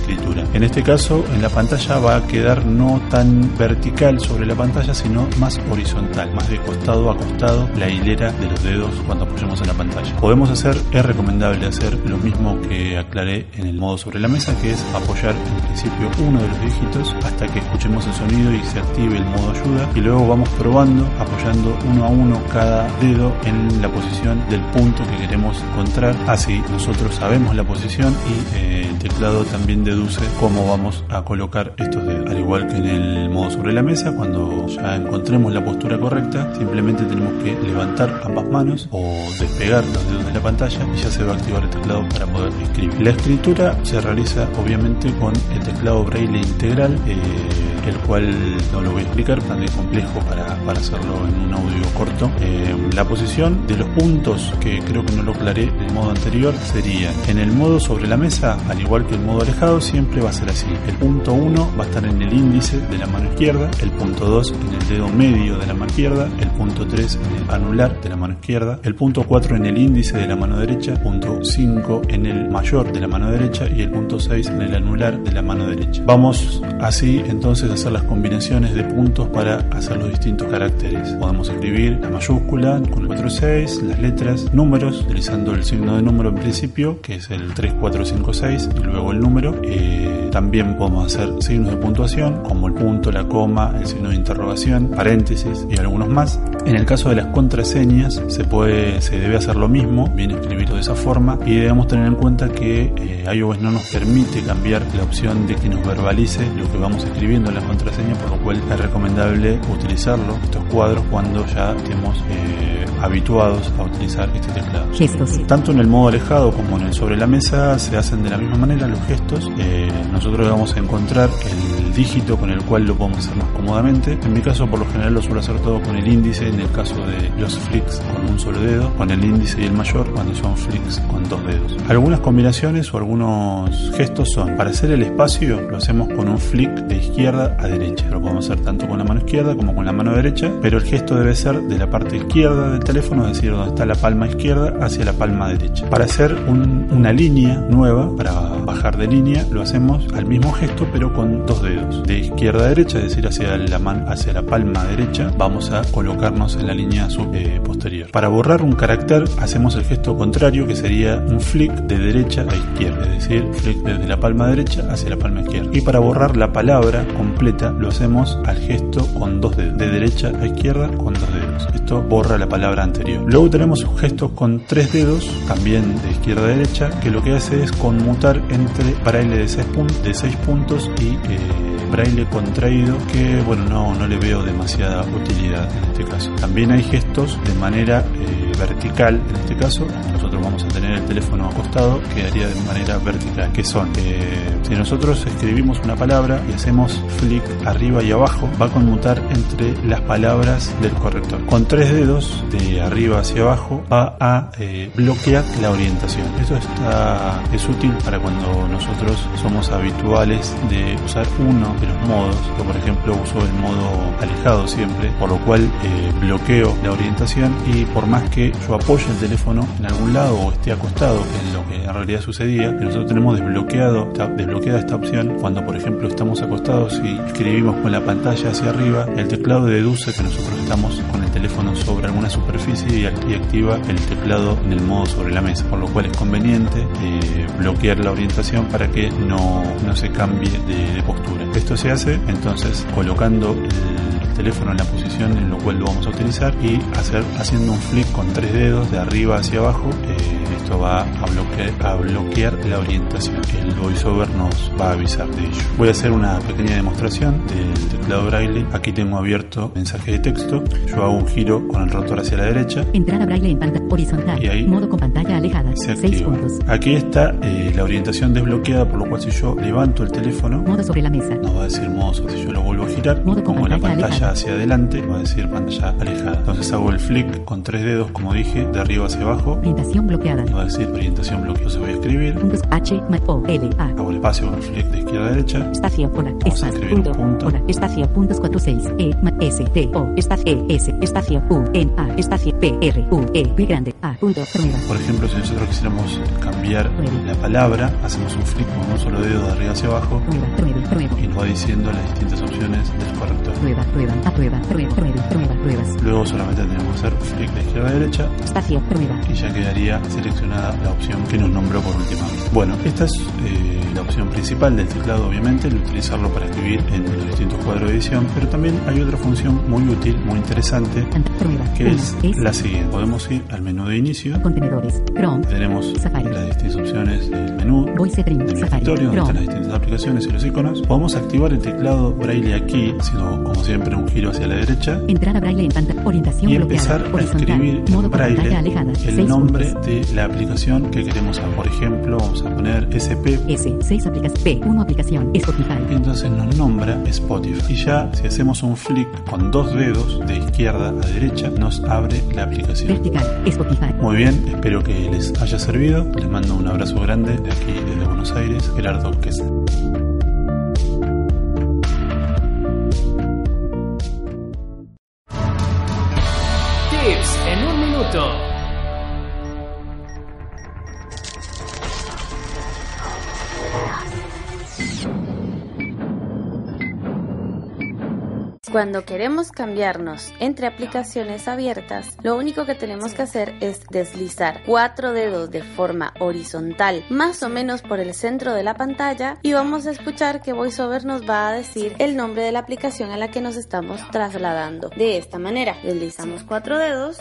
escritura. En este caso, en la pantalla va a quedar no tan vertical sobre la pantalla, sino más horizontal, más de costado a costado la hilera de los dedos cuando apoyemos en la pantalla. Podemos hacer, es recomendable hacer lo mismo que aclaré en el modo sobre la mesa, que es apoyar en principio uno de los dígitos hasta que escuchemos el sonido y se active el modo ayuda y luego vamos probando apoyando uno a uno cada dedo en la posición del punto que queremos encontrar. Así nosotros sabemos la posición y eh, el teclado también deduce cómo vamos a colocar estos dedos. Al igual que en el modo sobre la mesa, cuando ya encontremos la postura correcta, simplemente tenemos que levantar ambas manos o despegar los dedos de la pantalla y ya se va a activar el teclado para poder escribir. La escritura se realiza obviamente con el teclado braille integral. Eh, el cual no lo voy a explicar, bastante complejo para, para hacerlo en un audio corto. Eh, la posición de los puntos, que creo que no lo aclaré en el modo anterior, sería en el modo sobre la mesa, al igual que el modo alejado, siempre va a ser así. El punto 1 va a estar en el índice de la mano izquierda, el punto 2 en el dedo medio de la mano izquierda, el punto 3 en el anular de la mano izquierda, el punto 4 en el índice de la mano derecha, punto 5 en el mayor de la mano derecha y el punto 6 en el anular de la mano derecha. Vamos así entonces a hacer las combinaciones de puntos para hacer los distintos caracteres. Podemos escribir la mayúscula con el 4 6, las letras, números, utilizando el signo de número en principio, que es el 3, 4, 5, 6, y luego el número. Eh, también podemos hacer signos de puntuación, como el punto, la coma, el signo de interrogación, paréntesis y algunos más. En el caso de las contraseñas, se, puede, se debe hacer lo mismo, bien escribirlo de esa forma, y debemos tener en cuenta que eh, iOS no nos permite cambiar la opción de que nos verbalice lo que vamos escribiendo en la contraseña, por lo cual es recomendable utilizarlo, estos cuadros, cuando ya estemos eh, habituados a utilizar este teclado. Gestos. Tanto en el modo alejado como en el sobre la mesa se hacen de la misma manera los gestos. Eh, nosotros vamos a encontrar el dígito con el cual lo podemos hacer más cómodamente. En mi caso, por lo general, lo suelo hacer todo con el índice, en el caso de los flicks con un solo dedo, con el índice y el mayor cuando son flicks con dos dedos. Algunas combinaciones o algunos gestos son, para hacer el espacio, lo hacemos con un flick de izquierda a derecha. Lo podemos hacer tanto con la mano izquierda como con la mano derecha, pero el gesto debe ser de la parte izquierda del teléfono, es decir, donde está la palma izquierda hacia la palma derecha. Para hacer un- una línea nueva, para bajar de línea, lo hacemos al mismo gesto, pero con dos dedos. De izquierda a derecha, es decir, hacia la, man- hacia la palma derecha, vamos a colocarnos en la línea eh, posterior. Para borrar un carácter, hacemos el gesto contrario, que sería un flick de derecha a izquierda, es decir, flick desde la palma derecha hacia la palma izquierda. Y para borrar la palabra completa, lo hacemos al gesto con dos dedos, de derecha a izquierda con dos dedos. Esto borra la palabra anterior. Luego tenemos gestos con tres dedos, también de izquierda a derecha, que lo que hace es conmutar entre braille de seis, pun- de seis puntos y eh, braille contraído, que bueno, no, no le veo demasiada utilidad en este caso. También hay gestos de manera eh, vertical, en este caso, nosotros vamos a tener el teléfono acostado, quedaría de manera vertical, que son, eh, si nosotros escribimos una palabra y hacemos flick arriba y abajo, va a conmutar entre las palabras del corrector. Con tres dedos, de arriba hacia abajo, va a eh, bloquear la orientación. Eso está, es útil para cuando nosotros somos habituales de usar uno los modos. Yo, por ejemplo, uso el modo alejado siempre, por lo cual eh, bloqueo la orientación y por más que yo apoye el teléfono en algún lado o esté acostado, es lo que en realidad sucedía, nosotros tenemos desbloqueado, esta- desbloqueada esta opción cuando, por ejemplo, estamos acostados y escribimos con la pantalla hacia arriba, el teclado deduce que nosotros estamos con el teléfono sobre alguna superficie y activa el teclado en el modo sobre la mesa, por lo cual es conveniente eh, bloquear la orientación para que no, no se cambie de, de postura. Esto se hace entonces colocando teléfono en la posición en la cual lo vamos a utilizar y hacer haciendo un flick con tres dedos de arriba hacia abajo. eh, esto va a bloquear, a bloquear la orientación. El voiceover nos va a avisar de ello. Voy a hacer una pequeña demostración del teclado braille. Aquí tengo abierto mensaje de texto. Yo hago un giro con el rotor hacia la derecha. Entrada braille en pantalla horizontal. Y ahí Modo con pantalla alejada. se 6 activa. puntos. Aquí está eh, la orientación desbloqueada, por lo cual si yo levanto el teléfono, Modo sobre la mesa. nos va a decir modo, si yo lo vuelvo a girar, Modo con pongo la pantalla pantalla hacia adelante, va a decir pantalla alejada. Entonces hago el flick con tres dedos, como dije, de arriba hacia abajo. Orientación bloqueada. Va a decir orientación bloqueada. Entonces voy a escribir. Puntos H, O, L, A. Hago el espacio con el flick de izquierda a derecha. Espacio, hola, Vamos a espacio, punto, punto. espacio, puntos 46, E, M, S, T, O, espacio, E, S, espacio, U, N, A, espacio, P, R, U, E, B grande, A, punto. Por ejemplo, si nosotros quisiéramos cambiar la palabra, hacemos un flick con un solo dedo de arriba hacia abajo y nos va diciendo las distintas opciones del corrector. prueba, prueba, a prueba, prueba, prueba, prueba, pruebas. Luego solamente tenemos que hacer flick de izquierda a derecha Espacio, prueba. y ya quedaría seleccionada la opción que nos nombró por última vez. Bueno, esta es eh, la opción principal del teclado, obviamente, el utilizarlo para escribir en los distintos cuadros de edición, pero también hay otra función muy útil, muy interesante, Prueba. que es es la siguiente. Podemos ir al menú de inicio, contenedores, Chrome, tenemos Safari. las distintas opciones del menú, Voice del escritorio, donde están las distintas aplicaciones y los iconos. Podemos activar el teclado braille aquí, haciendo como siempre un giro hacia la derecha. Entrada braille en pantalla, orientación y bloqueada, empezar a horizontal, escribir modo en braille alejada, el 6 nombre puntos. de la aplicación que queremos. Por ejemplo, vamos a poner SP S, 6 aplicaciones, P, 1 aplicación, Spotify. y entonces nos nombra Spotify. Y ya si hacemos un flick con dos dedos de izquierda a derecha, nos abre la aplicación. Vertical, Spotify. Muy bien, espero que les haya servido. Les mando un abrazo grande de aquí desde Buenos Aires, Gerardo Kessler. En un minuto. Cuando queremos cambiarnos entre aplicaciones abiertas, lo único que tenemos que hacer es deslizar cuatro dedos de forma horizontal, más o menos por el centro de la pantalla, y vamos a escuchar que VoiceOver nos va a decir el nombre de la aplicación a la que nos estamos trasladando. De esta manera, deslizamos cuatro dedos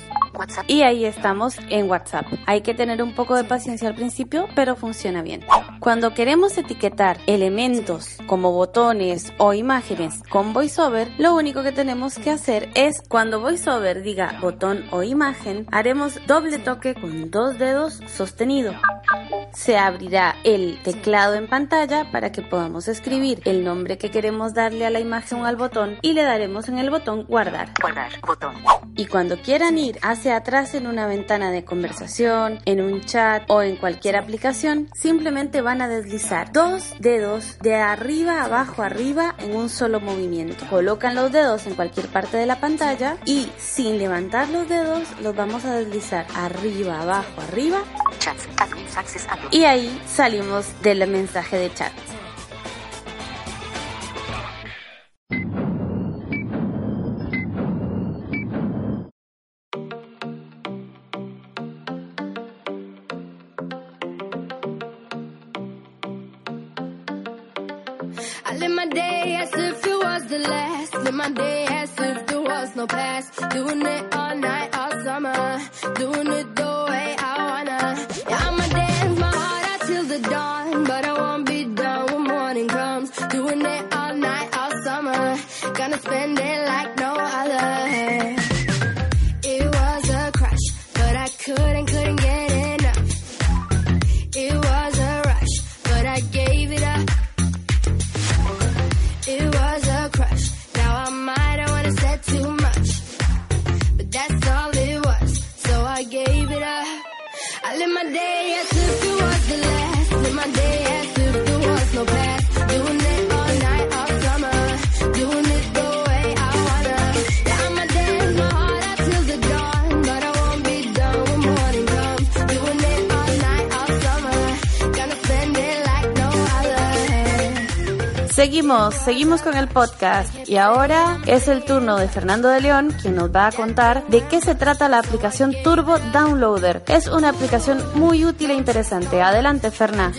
y ahí estamos en WhatsApp. Hay que tener un poco de paciencia al principio, pero funciona bien. Cuando queremos etiquetar elementos como botones o imágenes con VoiceOver, lo único que tenemos que hacer es cuando VoiceOver diga botón o imagen, haremos doble toque con dos dedos sostenido. Se abrirá el teclado en pantalla para que podamos escribir el nombre que queremos darle a la imagen o al botón y le daremos en el botón guardar. Guardar, botón. Y cuando quieran ir hacia atrás en una ventana de conversación, en un chat o en cualquier aplicación, simplemente van a deslizar dos dedos de arriba abajo arriba en un solo movimiento. Colocan los dedos en cualquier parte de la pantalla y sin levantar los dedos los vamos a deslizar arriba abajo arriba Chats, y ahí salimos del mensaje de chat. No. Doing it all night, all summer. Doing it Seguimos, seguimos con el podcast y ahora es el turno de Fernando de León quien nos va a contar de qué se trata la aplicación Turbo Downloader. Es una aplicación muy útil e interesante. Adelante, Ferná.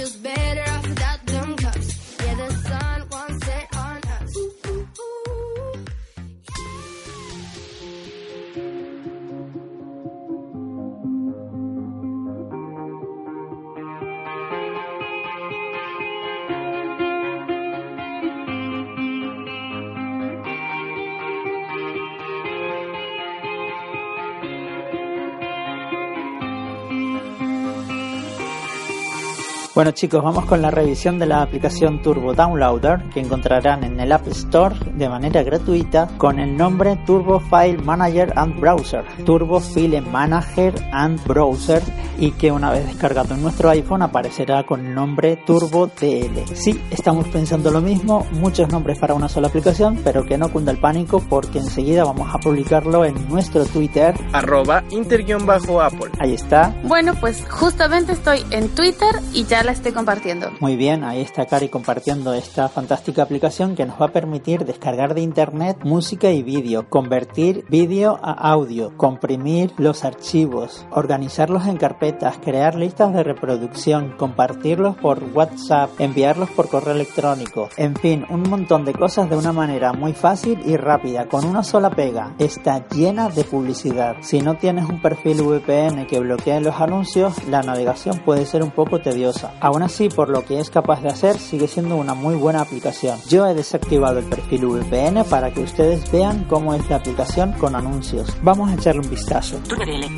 Bueno chicos, vamos con la revisión de la aplicación Turbo Downloader que encontrarán en el App Store de manera gratuita con el nombre Turbo File Manager and Browser. Turbo File Manager and Browser y que una vez descargado en nuestro iPhone aparecerá con el nombre Turbo DL. Sí, estamos pensando lo mismo, muchos nombres para una sola aplicación, pero que no cunda el pánico porque enseguida vamos a publicarlo en nuestro Twitter. Arroba inter-apple. Ahí está. Bueno, pues justamente estoy en Twitter y ya la estoy compartiendo. Muy bien, ahí está Cari compartiendo esta fantástica aplicación que nos va a permitir descargar de internet música y vídeo, convertir vídeo a audio, comprimir los archivos, organizarlos en carpetas, crear listas de reproducción, compartirlos por WhatsApp, enviarlos por correo electrónico, en fin, un montón de cosas de una manera muy fácil y rápida, con una sola pega. Está llena de publicidad. Si no tienes un perfil VPN que bloquee los anuncios, la navegación puede ser un poco tediosa. Aún así, por lo que es capaz de hacer, sigue siendo una muy buena aplicación. Yo he desactivado el perfil VPN para que ustedes vean cómo es la aplicación con anuncios. Vamos a echarle un vistazo.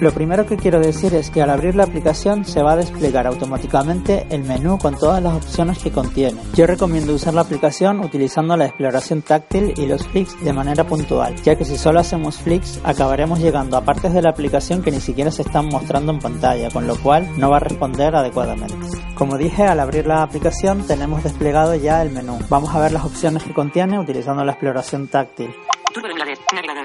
Lo primero que quiero decir es que al abrir la aplicación se va a desplegar automáticamente el menú con todas las opciones que contiene. Yo recomiendo usar la aplicación utilizando la exploración táctil y los flicks de manera puntual, ya que si solo hacemos flicks acabaremos llegando a partes de la aplicación que ni siquiera se están mostrando en pantalla, con lo cual no va a responder adecuadamente. Como dije, al abrir la aplicación tenemos desplegado ya el menú. Vamos a ver las opciones que contiene utilizando la exploración táctil.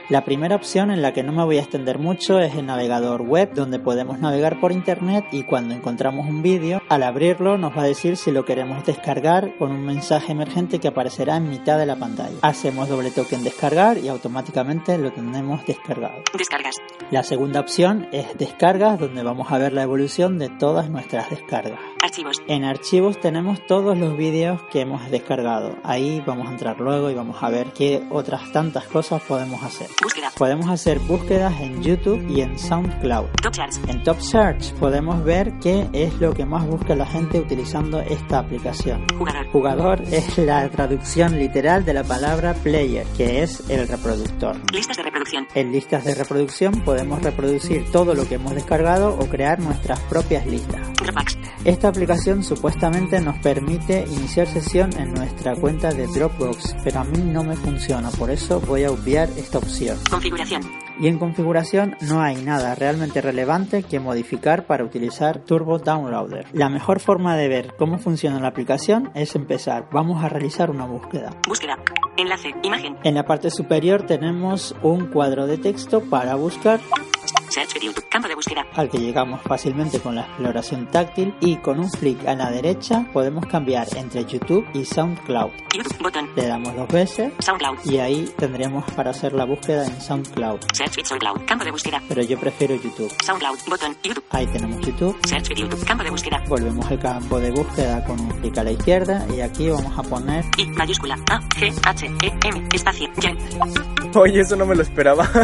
La primera opción en la que no me voy a extender mucho es el navegador web, donde podemos navegar por internet y cuando encontramos un vídeo, al abrirlo nos va a decir si lo queremos descargar con un mensaje emergente que aparecerá en mitad de la pantalla. Hacemos doble toque en descargar y automáticamente lo tenemos descargado. Descargas. La segunda opción es descargas, donde vamos a ver la evolución de todas nuestras descargas. Archivos. En archivos tenemos todos los vídeos que hemos descargado. Ahí vamos a entrar luego y vamos a ver qué otras tantas cosas podemos hacer. Búsqueda. Podemos hacer búsquedas en YouTube y en SoundCloud. Top. En Top Search podemos ver qué es lo que más busca la gente utilizando esta aplicación. Jugador. Jugador es la traducción literal de la palabra player, que es el reproductor. Listas de reproducción. En listas de reproducción podemos reproducir todo lo que hemos descargado o crear nuestras propias listas. Esta aplicación supuestamente nos permite iniciar sesión en nuestra cuenta de Dropbox, pero a mí no me funciona, por eso voy a obviar esta opción. Configuración. Y en configuración no hay nada realmente relevante que modificar para utilizar Turbo Downloader. La mejor forma de ver cómo funciona la aplicación es empezar. Vamos a realizar una búsqueda. Búsqueda. Enlace. Imagen. En la parte superior tenemos un cuadro de texto para buscar Search video. Campo de búsqueda. al que llegamos fácilmente con la exploración táctil y con un flick a la derecha podemos cambiar entre YouTube y SoundCloud. YouTube. Botón. Le damos dos veces SoundCloud. y ahí tendremos para hacer la búsqueda en SoundCloud. Search with SoundCloud. Campo de búsqueda. Pero yo prefiero YouTube. SoundCloud. Botón. YouTube. Ahí tenemos YouTube. Search video. Campo de búsqueda. Volvemos al campo de búsqueda con un clic a la izquierda y aquí vamos a poner I mayúscula A G H E M espacio ya. Oye, eso no me lo esperaba.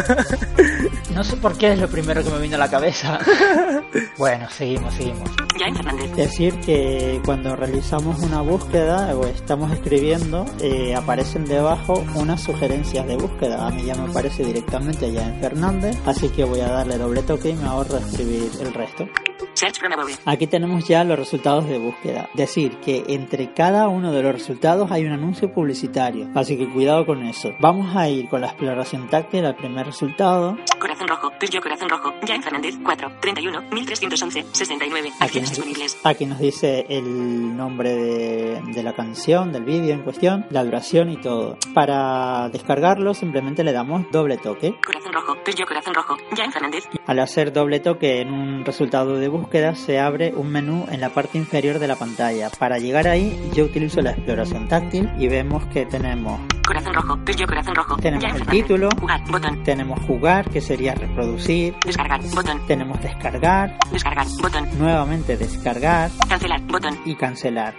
No sé por qué es lo primero que me vino a la cabeza. bueno, seguimos, seguimos. Ya en Fernández. Decir que cuando realizamos una búsqueda o estamos escribiendo, eh, aparecen debajo unas sugerencias de búsqueda. A mí ya me aparece directamente allá en Fernández, así que voy a darle doble toque y me ahorro escribir el resto. Aquí tenemos ya los resultados de búsqueda. Decir que entre cada uno de los resultados hay un anuncio publicitario, así que cuidado con eso. Vamos a ir con la exploración táctil al primer resultado. Corazón rojo. Tuyo corazón rojo. Ya en Fernández. 4. 31. 1311. 69. Aquí nos, disponibles. aquí nos dice el nombre de, de la canción, del vídeo en cuestión, la duración y todo. Para descargarlo simplemente le damos doble toque. Corazón rojo. Tuyo corazón rojo. Ya en Fernández. Al hacer doble toque en un resultado de búsqueda se abre un menú en la parte inferior de la pantalla. Para llegar ahí yo utilizo la exploración táctil y vemos que tenemos Corazón rojo. Tuyo corazón rojo. Tenemos ya el título. Jugar. Botón. tenemos jugar que sería reproducir, Descargar. Botón. tenemos descargar, Descargar. Botón. nuevamente descargar Cancelar. Botón. y cancelar.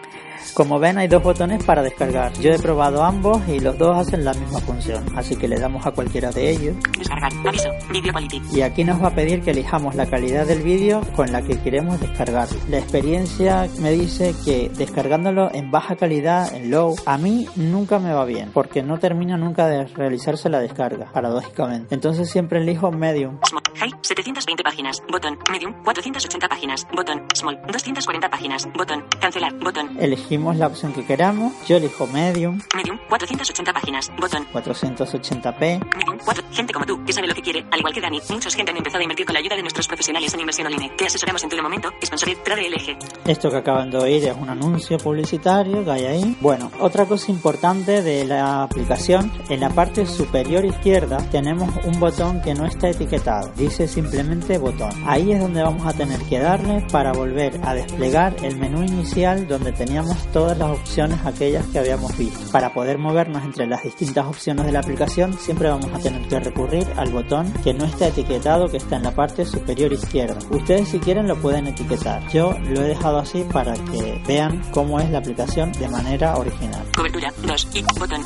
Como ven hay dos botones para descargar. Yo he probado ambos y los dos hacen la misma función, así que le damos a cualquiera de ellos. Descargar. Aviso. Video quality. Y aquí nos va a pedir que elijamos la calidad del vídeo con la que queremos descargar. La experiencia me dice que descargándolo en baja calidad, en low, a mí nunca me va bien, porque no termina nunca de realizarse la descarga, paradójicamente. Entonces siempre elijo medium. High. 720 páginas. Botón. Medium. 480 páginas. Botón. Small. 240 páginas. Botón. Cancelar. Botón. Elegimos la opción que queramos. Yo elijo medium, Medium. 480 páginas. Botón. 480p. Medium. 4. Gente como tú, que sabe lo que quiere. Al igual que Dani, muchos gente han empezado a invertir con la ayuda de nuestros profesionales en inversión online. Te asesoramos en todo momento. Sponsored Trade LG. Esto que acaban de oír es un anuncio publicitario que hay ahí. Bueno, otra cosa importante de la aplicación, en la parte superior izquierda tenemos un botón que no está etiquetado. Dice simplemente botón. Ahí es donde vamos a tener que darle para volver a desplegar el menú inicial donde teníamos todas las opciones aquellas que habíamos visto. Para poder movernos entre las distintas opciones de la aplicación siempre vamos a tener que recurrir al botón que no está etiquetado que está en la parte superior izquierda. Ustedes si quieren lo pueden etiquetar. Yo lo he dejado así para que vean cómo es la aplicación de manera original. Cobertura. 2. Y. Botón.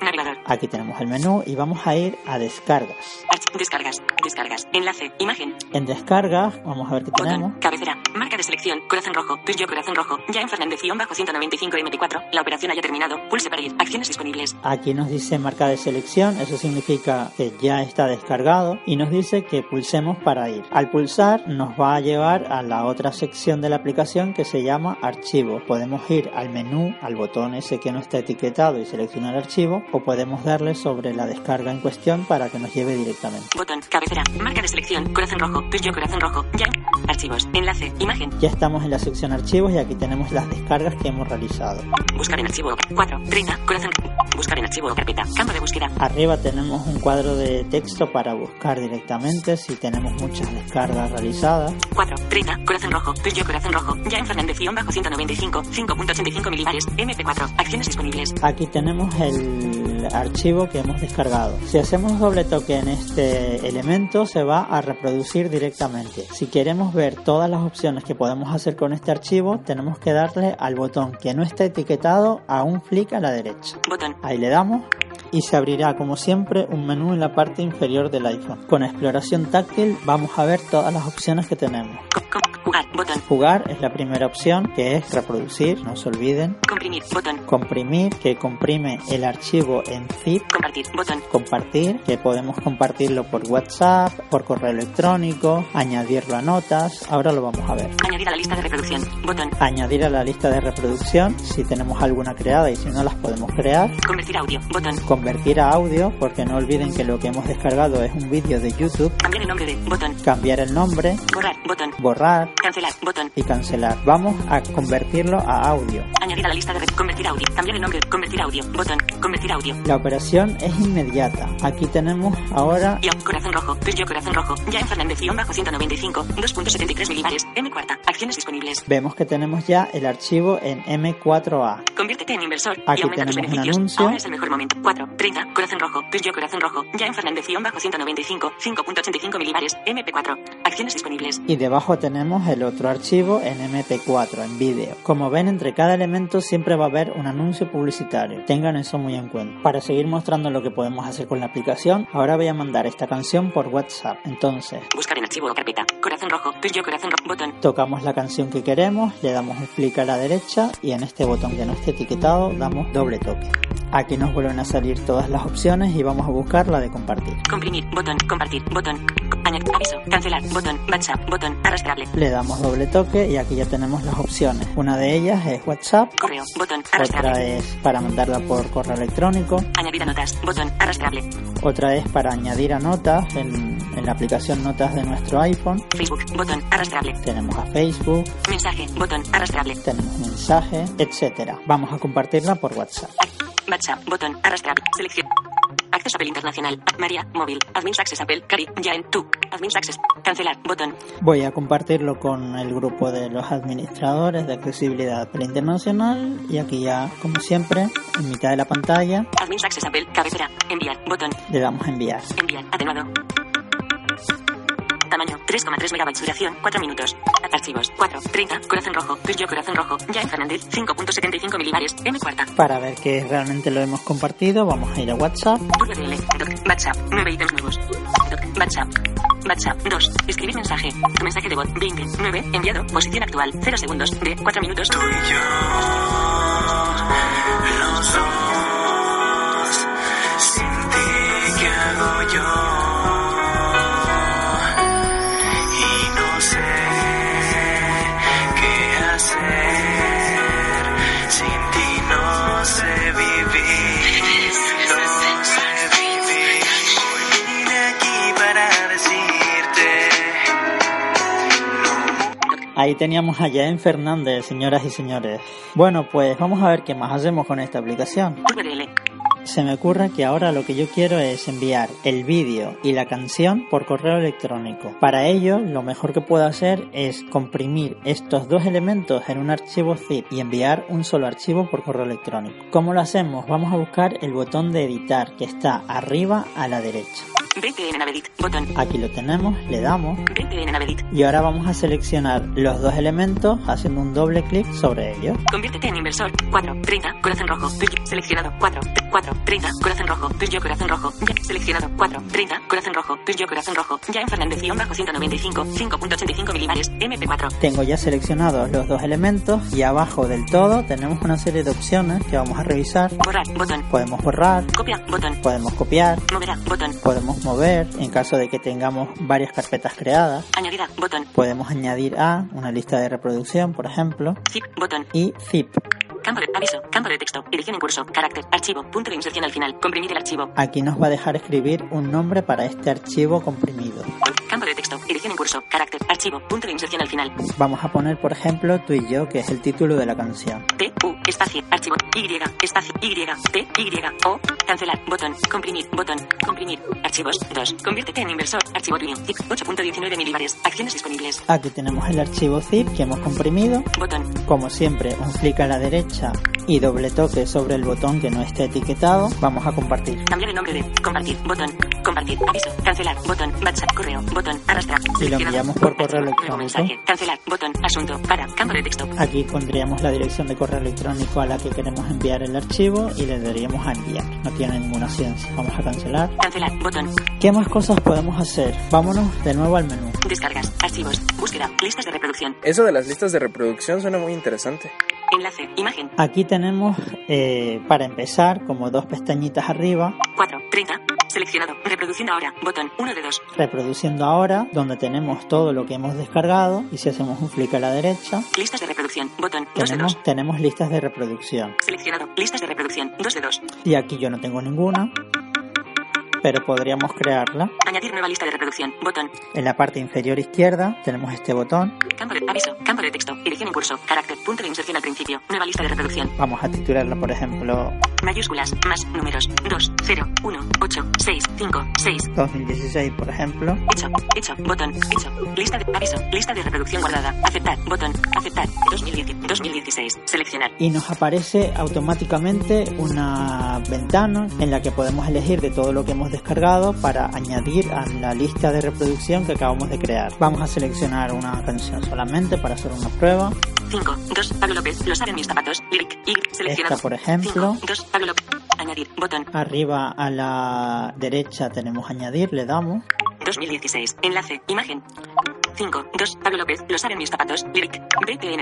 Navegador. Aquí tenemos el menú y vamos a ir a descargas. Descargas. Descargas. Enlace. Imagen. En descargas vamos a ver qué tenemos. Cabecera. Marca de selección. Corazón rojo. Tuyo corazón rojo. Ya en Fernández bajo 195 MT4. La operación haya terminado. Pulse para ir. Acciones disponibles. Aquí nos dice marca de selección, eso significa que ya está descargado y nos dice que pulsemos para ir. Al pulsar nos va a llevar a la otra sección de la aplicación que se llama archivo. Podemos ir al menú, al botón ese que no está etiquetado y seleccionar archivo o podemos darle sobre la descarga en cuestión para que nos lleve directamente. Botón. Cabecera. Marca de selección. Corazón rojo. Tuyo corazón rojo. Ya. Archivos. Enlace. Imagen. Ya estamos en la sección archivos y aquí tenemos las descargas que hemos realizado. Buscar en archivo. 4. 30. Corazón. Buscar en archivo o carpeta. Campo de búsqueda. Arriba tenemos un cuadro de texto para buscar directamente si tenemos muchas descargas realizadas. 4. 30. Corazón rojo. Tuyo corazón rojo. Ya en Fernández bajo 195. 5.85 milibares. MP4. Acciones disponibles. Aquí tenemos el archivo que hemos descargado. Si hacemos doble toque en este elemento se va a reproducir directamente. Si queremos ver todas las opciones que podemos hacer con este archivo, tenemos que darle al botón que no está etiquetado a un flick a la derecha. Botón. Ahí le damos y se abrirá como siempre un menú en la parte inferior del iPhone. Con exploración táctil vamos a ver todas las opciones que tenemos. Jugar. Botón. Jugar es la primera opción que es reproducir, no se olviden. Comprimir. Botón. Comprimir que comprime el archivo en zip. Compartir. Botón. Compartir que podemos compartirlo por WhatsApp, por correo electrónico, añadirlo a notas. Ahora lo vamos a ver. Añadir a la lista de reproducción. Botón. Añadir a la lista de reproducción si tenemos alguna creada y si no las podemos crear. Convertir audio. Botón. Convertir a audio porque no olviden que lo que hemos descargado es un vídeo de YouTube. Cambiar el nombre de. Botón. Cambiar el nombre, Borrar. Botón. borrar Cancelar. Botón. y cancelar. Vamos a convertirlo a audio. Añadir a la lista de. Convertir audio. Cambiar el nombre. Convertir audio. Botón. Convertir audio. La operación es inmediata. Aquí tenemos ahora Yo, corazón rojo, tuyo corazón rojo, ya en Fernández bajo 195, 2.73 milibares, M cuarta, acciones disponibles. vemos que tenemos ya el archivo en M4A. Conviértete en inversor Aquí y tenemos un beneficios. anuncio. Ahora es el mejor momento. 4, 30, corazón rojo, tuyo corazón rojo, ya en Fernández bajo 195, 5.85 milibares, MP4, acciones disponibles. Y debajo tenemos el otro archivo en MP4, en vídeo. Como ven, entre cada elemento siempre va a haber un anuncio publicitario. Tengan eso muy en cuenta. Para seguir mostrando lo que podemos hacer con la aplicación, ahora voy a mandar esta canción por WhatsApp. Entonces, Buscar en archivo o carpeta, corazón rojo, tuyo corazón rojo, botón. tocamos la canción que queremos, le damos un clic a la derecha y en este botón que no esté etiquetado damos doble toque. Aquí nos vuelven a salir todas las opciones y vamos a buscar la de compartir. Comprimir, botón, compartir, botón. Añadir, aviso, cancelar, botón, WhatsApp, botón, arrastrable. Le damos doble toque y aquí ya tenemos las opciones. Una de ellas es WhatsApp, Correo, botón, otra arrastrable. es para mandarla por correo electrónico, Añadir a notas, botón, arrastrable. otra es para añadir a notas en, en la aplicación Notas de nuestro iPhone. Facebook, botón, arrastrable. Tenemos a Facebook, Mensaje, botón, arrastrable. tenemos mensaje, etcétera. Vamos a compartirla por WhatsApp. WhatsApp, botón, arrastrable. Selección. Acceso Apple Internacional. María, móvil. Admin Access Apple. Cari, Jaen, tú. Admin Access. Cancelar, botón. Voy a compartirlo con el grupo de los administradores de accesibilidad Apple Internacional y aquí ya, como siempre, en mitad de la pantalla Admin Access Apple. Cabecera. Enviar, botón. le damos a enviar. Enviar, atenuado. Tamaño 3,3 megabytes. Duración 4 minutos. Archivos 4, 30, corazón rojo, yo corazón rojo, ya en Fernández 5.75 milibares, M cuarta. Para ver que realmente lo hemos compartido, vamos a ir a WhatsApp. VDL, doc, WhatsApp, 9 ítems nuevos. Doc, WhatsApp. WhatsApp 2. Escribir mensaje. Tu mensaje de voz 20. 9. Enviado. Posición actual. 0 segundos. De 4 minutos. Tú y yo, los dos, sin ti, ¿qué hago yo? Ahí teníamos a Jaén Fernández, señoras y señores. Bueno, pues vamos a ver qué más hacemos con esta aplicación. Se me ocurre que ahora lo que yo quiero es enviar el vídeo y la canción por correo electrónico. Para ello, lo mejor que puedo hacer es comprimir estos dos elementos en un archivo zip y enviar un solo archivo por correo electrónico. ¿Cómo lo hacemos? Vamos a buscar el botón de editar que está arriba a la derecha. VPN Navedit. Botón. Aquí lo tenemos, le damos Navedit. y ahora vamos a seleccionar los dos elementos haciendo un doble clic sobre ellos. Conviértete en inversor. 4, 30, corazón rojo. Seleccionado. 4, 4, 30, corazón rojo. Tuyo, corazón rojo. Ya. Seleccionado. 4, 30, corazón rojo. Tuyo, corazón rojo. Ya en Fernández, guion bajo 195, 5.85 milibares. MP4. Tengo ya seleccionados los dos elementos y abajo del todo tenemos una serie de opciones que vamos a revisar. Borrar. Botón. Podemos borrar, Copia. Botón. podemos copiar, Moverá. Botón. podemos mover en caso de que tengamos varias carpetas creadas. Añadirá. Botón. Podemos añadir a una lista de reproducción, por ejemplo, Zip. Botón. y zip. Campo de aviso. Campo de texto. Edición en curso. Carácter. Archivo. Punto de inserción al final. Comprimir el archivo. Aquí nos va a dejar escribir un nombre para este archivo comprimido. Campo de texto. Edición en curso. Carácter. Archivo. Punto de inserción al final. Vamos a poner, por ejemplo, tú y yo, que es el título de la canción. T, U, espacio, archivo, Y, espacio, Y, T, Y, O, cancelar, botón, comprimir, botón, comprimir, archivos, 2, conviértete en inversor, archivo tuyo, zip, 8.19 milibares, acciones disponibles, Aquí tenemos el archivo zip que hemos comprimido. botón, Como siempre, un clic a la derecha y doble toque sobre el botón que no esté etiquetado. Vamos a compartir. cambiar el nombre de, compartir, botón, compartir, aviso, cancelar, botón, WhatsApp, correo, botón, arrastrar, Y lo enviamos por correo electrónico. mensaje, cancelar, botón, asunto, para, campo de texto, Aquí pondríamos la dirección de correo electrónico a la que queremos enviar el archivo y le daríamos a enviar. No tiene ninguna ciencia. Vamos a cancelar. cancelar, botón, ¿Qué más cosas podemos hacer? Vámonos de nuevo al menú. descargas, archivos, búsqueda, listas de reproducción, Eso de las listas de reproducción suena muy interesante. Enlace, imagen, Aquí tenemos, eh, para empezar, como dos pestañitas arriba, 4, 30, seleccionado, reproduciendo ahora, botón, 1 de 2, reproduciendo ahora, donde tenemos todo lo que hemos descargado. Y si hacemos un clic a la derecha, listas de reproducción, botón, 2 de 2, tenemos, tenemos listas de reproducción. seleccionado, listas de reproducción, 2 de 2, Y aquí yo no tengo ninguna, pero podríamos crearla. añadir nueva lista de reproducción, botón, En la parte inferior izquierda tenemos este botón. campo de aviso, campo de texto, edición en curso, carácter, punto de inserción al principio, nueva lista de reproducción, Vamos a titularla, por ejemplo, mayúsculas, más números, 2, 0, 1, 8, 6, 5, 6, 2016, por ejemplo. hecho, hecho, botón, hecho, lista de aviso, lista de reproducción guardada, aceptar, botón, aceptar, 2010, 2016, seleccionar, Y nos aparece automáticamente una ventana en la que podemos elegir de todo lo que hemos descargado para añadir a la lista de reproducción que acabamos de crear. Vamos a seleccionar una canción solamente para hacer una prueba. 5, 2, Pablo López, los saben mis zapatos, lyric, y, seleccionado, Esta, por ejemplo. 5, 2, Pablo López, añadir, botón, Arriba a la derecha tenemos añadir, le damos. 2016. Enlace. Imagen. 5. 2. Pablo López. Lo saben mis zapatos. Lyric.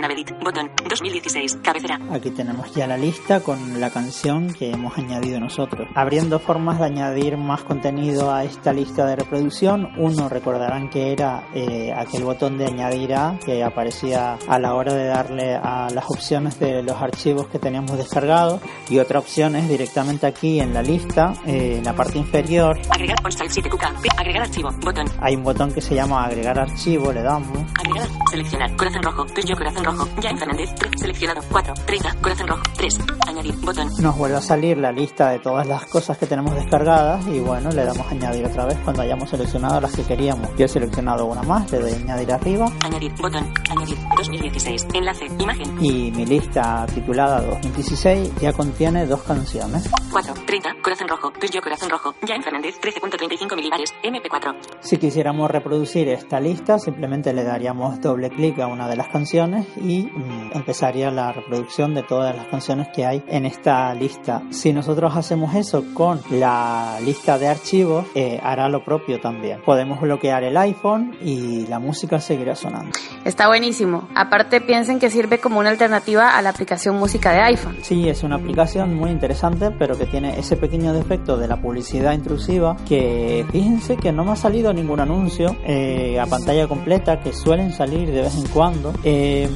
Navedit. Botón. 2016. Cabecera. Aquí tenemos ya la lista con la canción que hemos añadido nosotros. Abriendo formas de añadir más contenido a esta lista de reproducción, uno recordarán que era eh, aquel botón de añadir a que aparecía a la hora de darle a las opciones de los archivos que teníamos descargados y otra opción es directamente aquí en la lista, eh, en la parte inferior, Agregar on 7 QK. P. Agregar archivo. Botón. hay un botón que se llama agregar archivo, le damos. Agregar. Seleccionar. Corazón rojo. Tuyo corazón rojo. Ya en Fernández. 3. Seleccionado. 4. 30. Corazón rojo. 3. Añadir. Botón. Nos vuelve a salir la lista de todas las cosas que tenemos descargadas y bueno, le damos a añadir otra vez cuando hayamos seleccionado las que queríamos. Yo he seleccionado una más, le doy a añadir arriba Añadir. Botón. Añadir. 2016. Enlace. Imagen. y mi lista titulada 2016 ya contiene dos canciones. 4. 30. Corazón rojo. Tuyo corazón rojo. Ya en Fernández. 13.35 milibares. MP4. Si quisiéramos reproducir esta lista, simplemente le daríamos doble clic a una de las canciones y mm, empezaría la reproducción de todas las canciones que hay en esta lista. Si nosotros hacemos eso con la lista de archivos, eh, hará lo propio también. Podemos bloquear el iPhone y la música seguirá sonando. Está buenísimo. Aparte piensen que sirve como una alternativa a la aplicación música de iPhone. Sí, es una aplicación muy interesante, pero que tiene ese pequeño defecto de la publicidad intrusiva que fíjense que no me ha salido ningún anuncio eh, a pantalla completa que suelen salir de vez en cuando. Eh,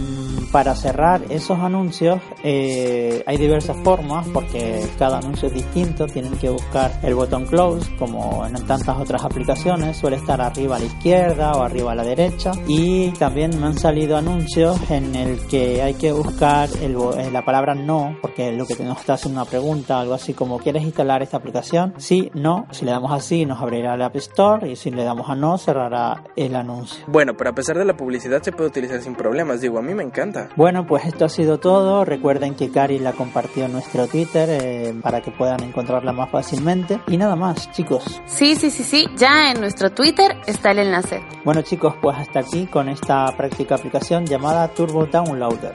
para cerrar esos anuncios eh, hay diversas formas porque cada anuncio es distinto, tienen que buscar el botón close como en tantas otras aplicaciones, suele estar arriba a la izquierda o arriba a la derecha y también me han salido anuncios en el que hay que buscar el eh, la palabra no porque lo que nos está haciendo una pregunta, algo así como ¿quieres instalar esta aplicación? Sí, no, si le damos así nos abrirá el App Store y si le damos a no cerrará el anuncio. Bueno, pero a pesar de la publicidad se puede utilizar sin problemas. Digo, a mí me encanta. Bueno, pues esto ha sido todo. Recuerden que Cari la compartió en nuestro Twitter eh, para que puedan encontrarla más fácilmente. Y nada más, chicos. Sí, sí, sí, sí. Ya en nuestro Twitter está el enlace. Bueno, chicos, pues hasta aquí con esta práctica aplicación llamada Turbo Downloader.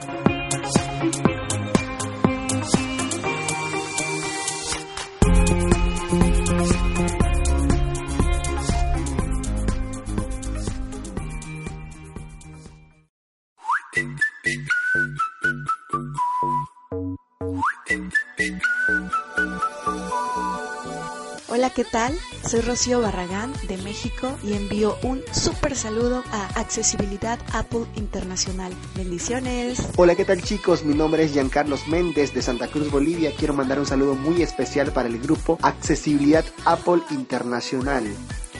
Hola, ¿qué tal? Soy Rocío Barragán de México y envío un súper saludo a Accesibilidad Apple Internacional. Bendiciones. Hola, ¿qué tal chicos? Mi nombre es Giancarlos Méndez de Santa Cruz, Bolivia. Quiero mandar un saludo muy especial para el grupo Accesibilidad Apple Internacional.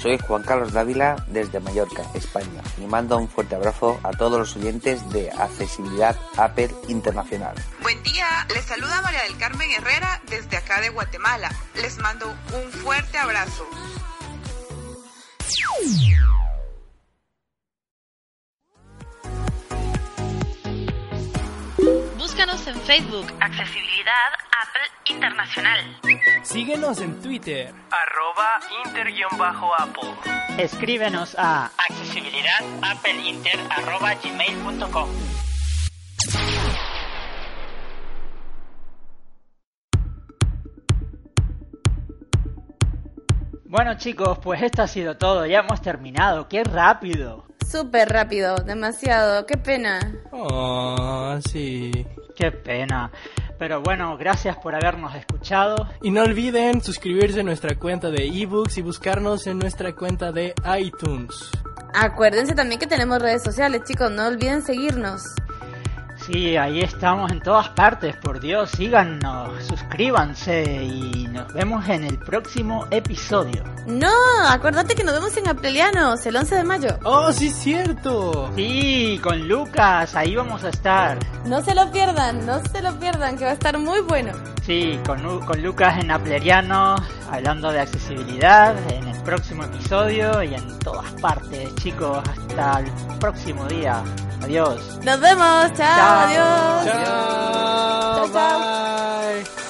Soy Juan Carlos Dávila desde Mallorca, España, y mando un fuerte abrazo a todos los oyentes de Accesibilidad Apple Internacional. Buen día, les saluda María del Carmen Herrera desde acá de Guatemala. Les mando un fuerte abrazo. Búscanos en Facebook, Accesibilidad Apple Internacional. Síguenos en Twitter, arroba inter-apple. Escríbenos a accesibilidadappleinter.gmail.com Bueno chicos, pues esto ha sido todo, ya hemos terminado, qué rápido. Súper rápido, demasiado. Qué pena. Oh, sí. Qué pena. Pero bueno, gracias por habernos escuchado. Y no olviden suscribirse a nuestra cuenta de ebooks y buscarnos en nuestra cuenta de iTunes. Acuérdense también que tenemos redes sociales, chicos. No olviden seguirnos. Sí, ahí estamos en todas partes, por Dios, síganos, suscríbanse y nos vemos en el próximo episodio. No, acuérdate que nos vemos en Aprelianos el 11 de mayo. ¡Oh, sí, cierto! Sí, con Lucas, ahí vamos a estar. No se lo pierdan, no se lo pierdan, que va a estar muy bueno. Sí, con, con Lucas en Apleriano, hablando de accesibilidad, en el próximo episodio y en todas partes, chicos, hasta el próximo día. Adiós. Nos vemos, chao, Chao. Adiós. Chao. Chao. Bye.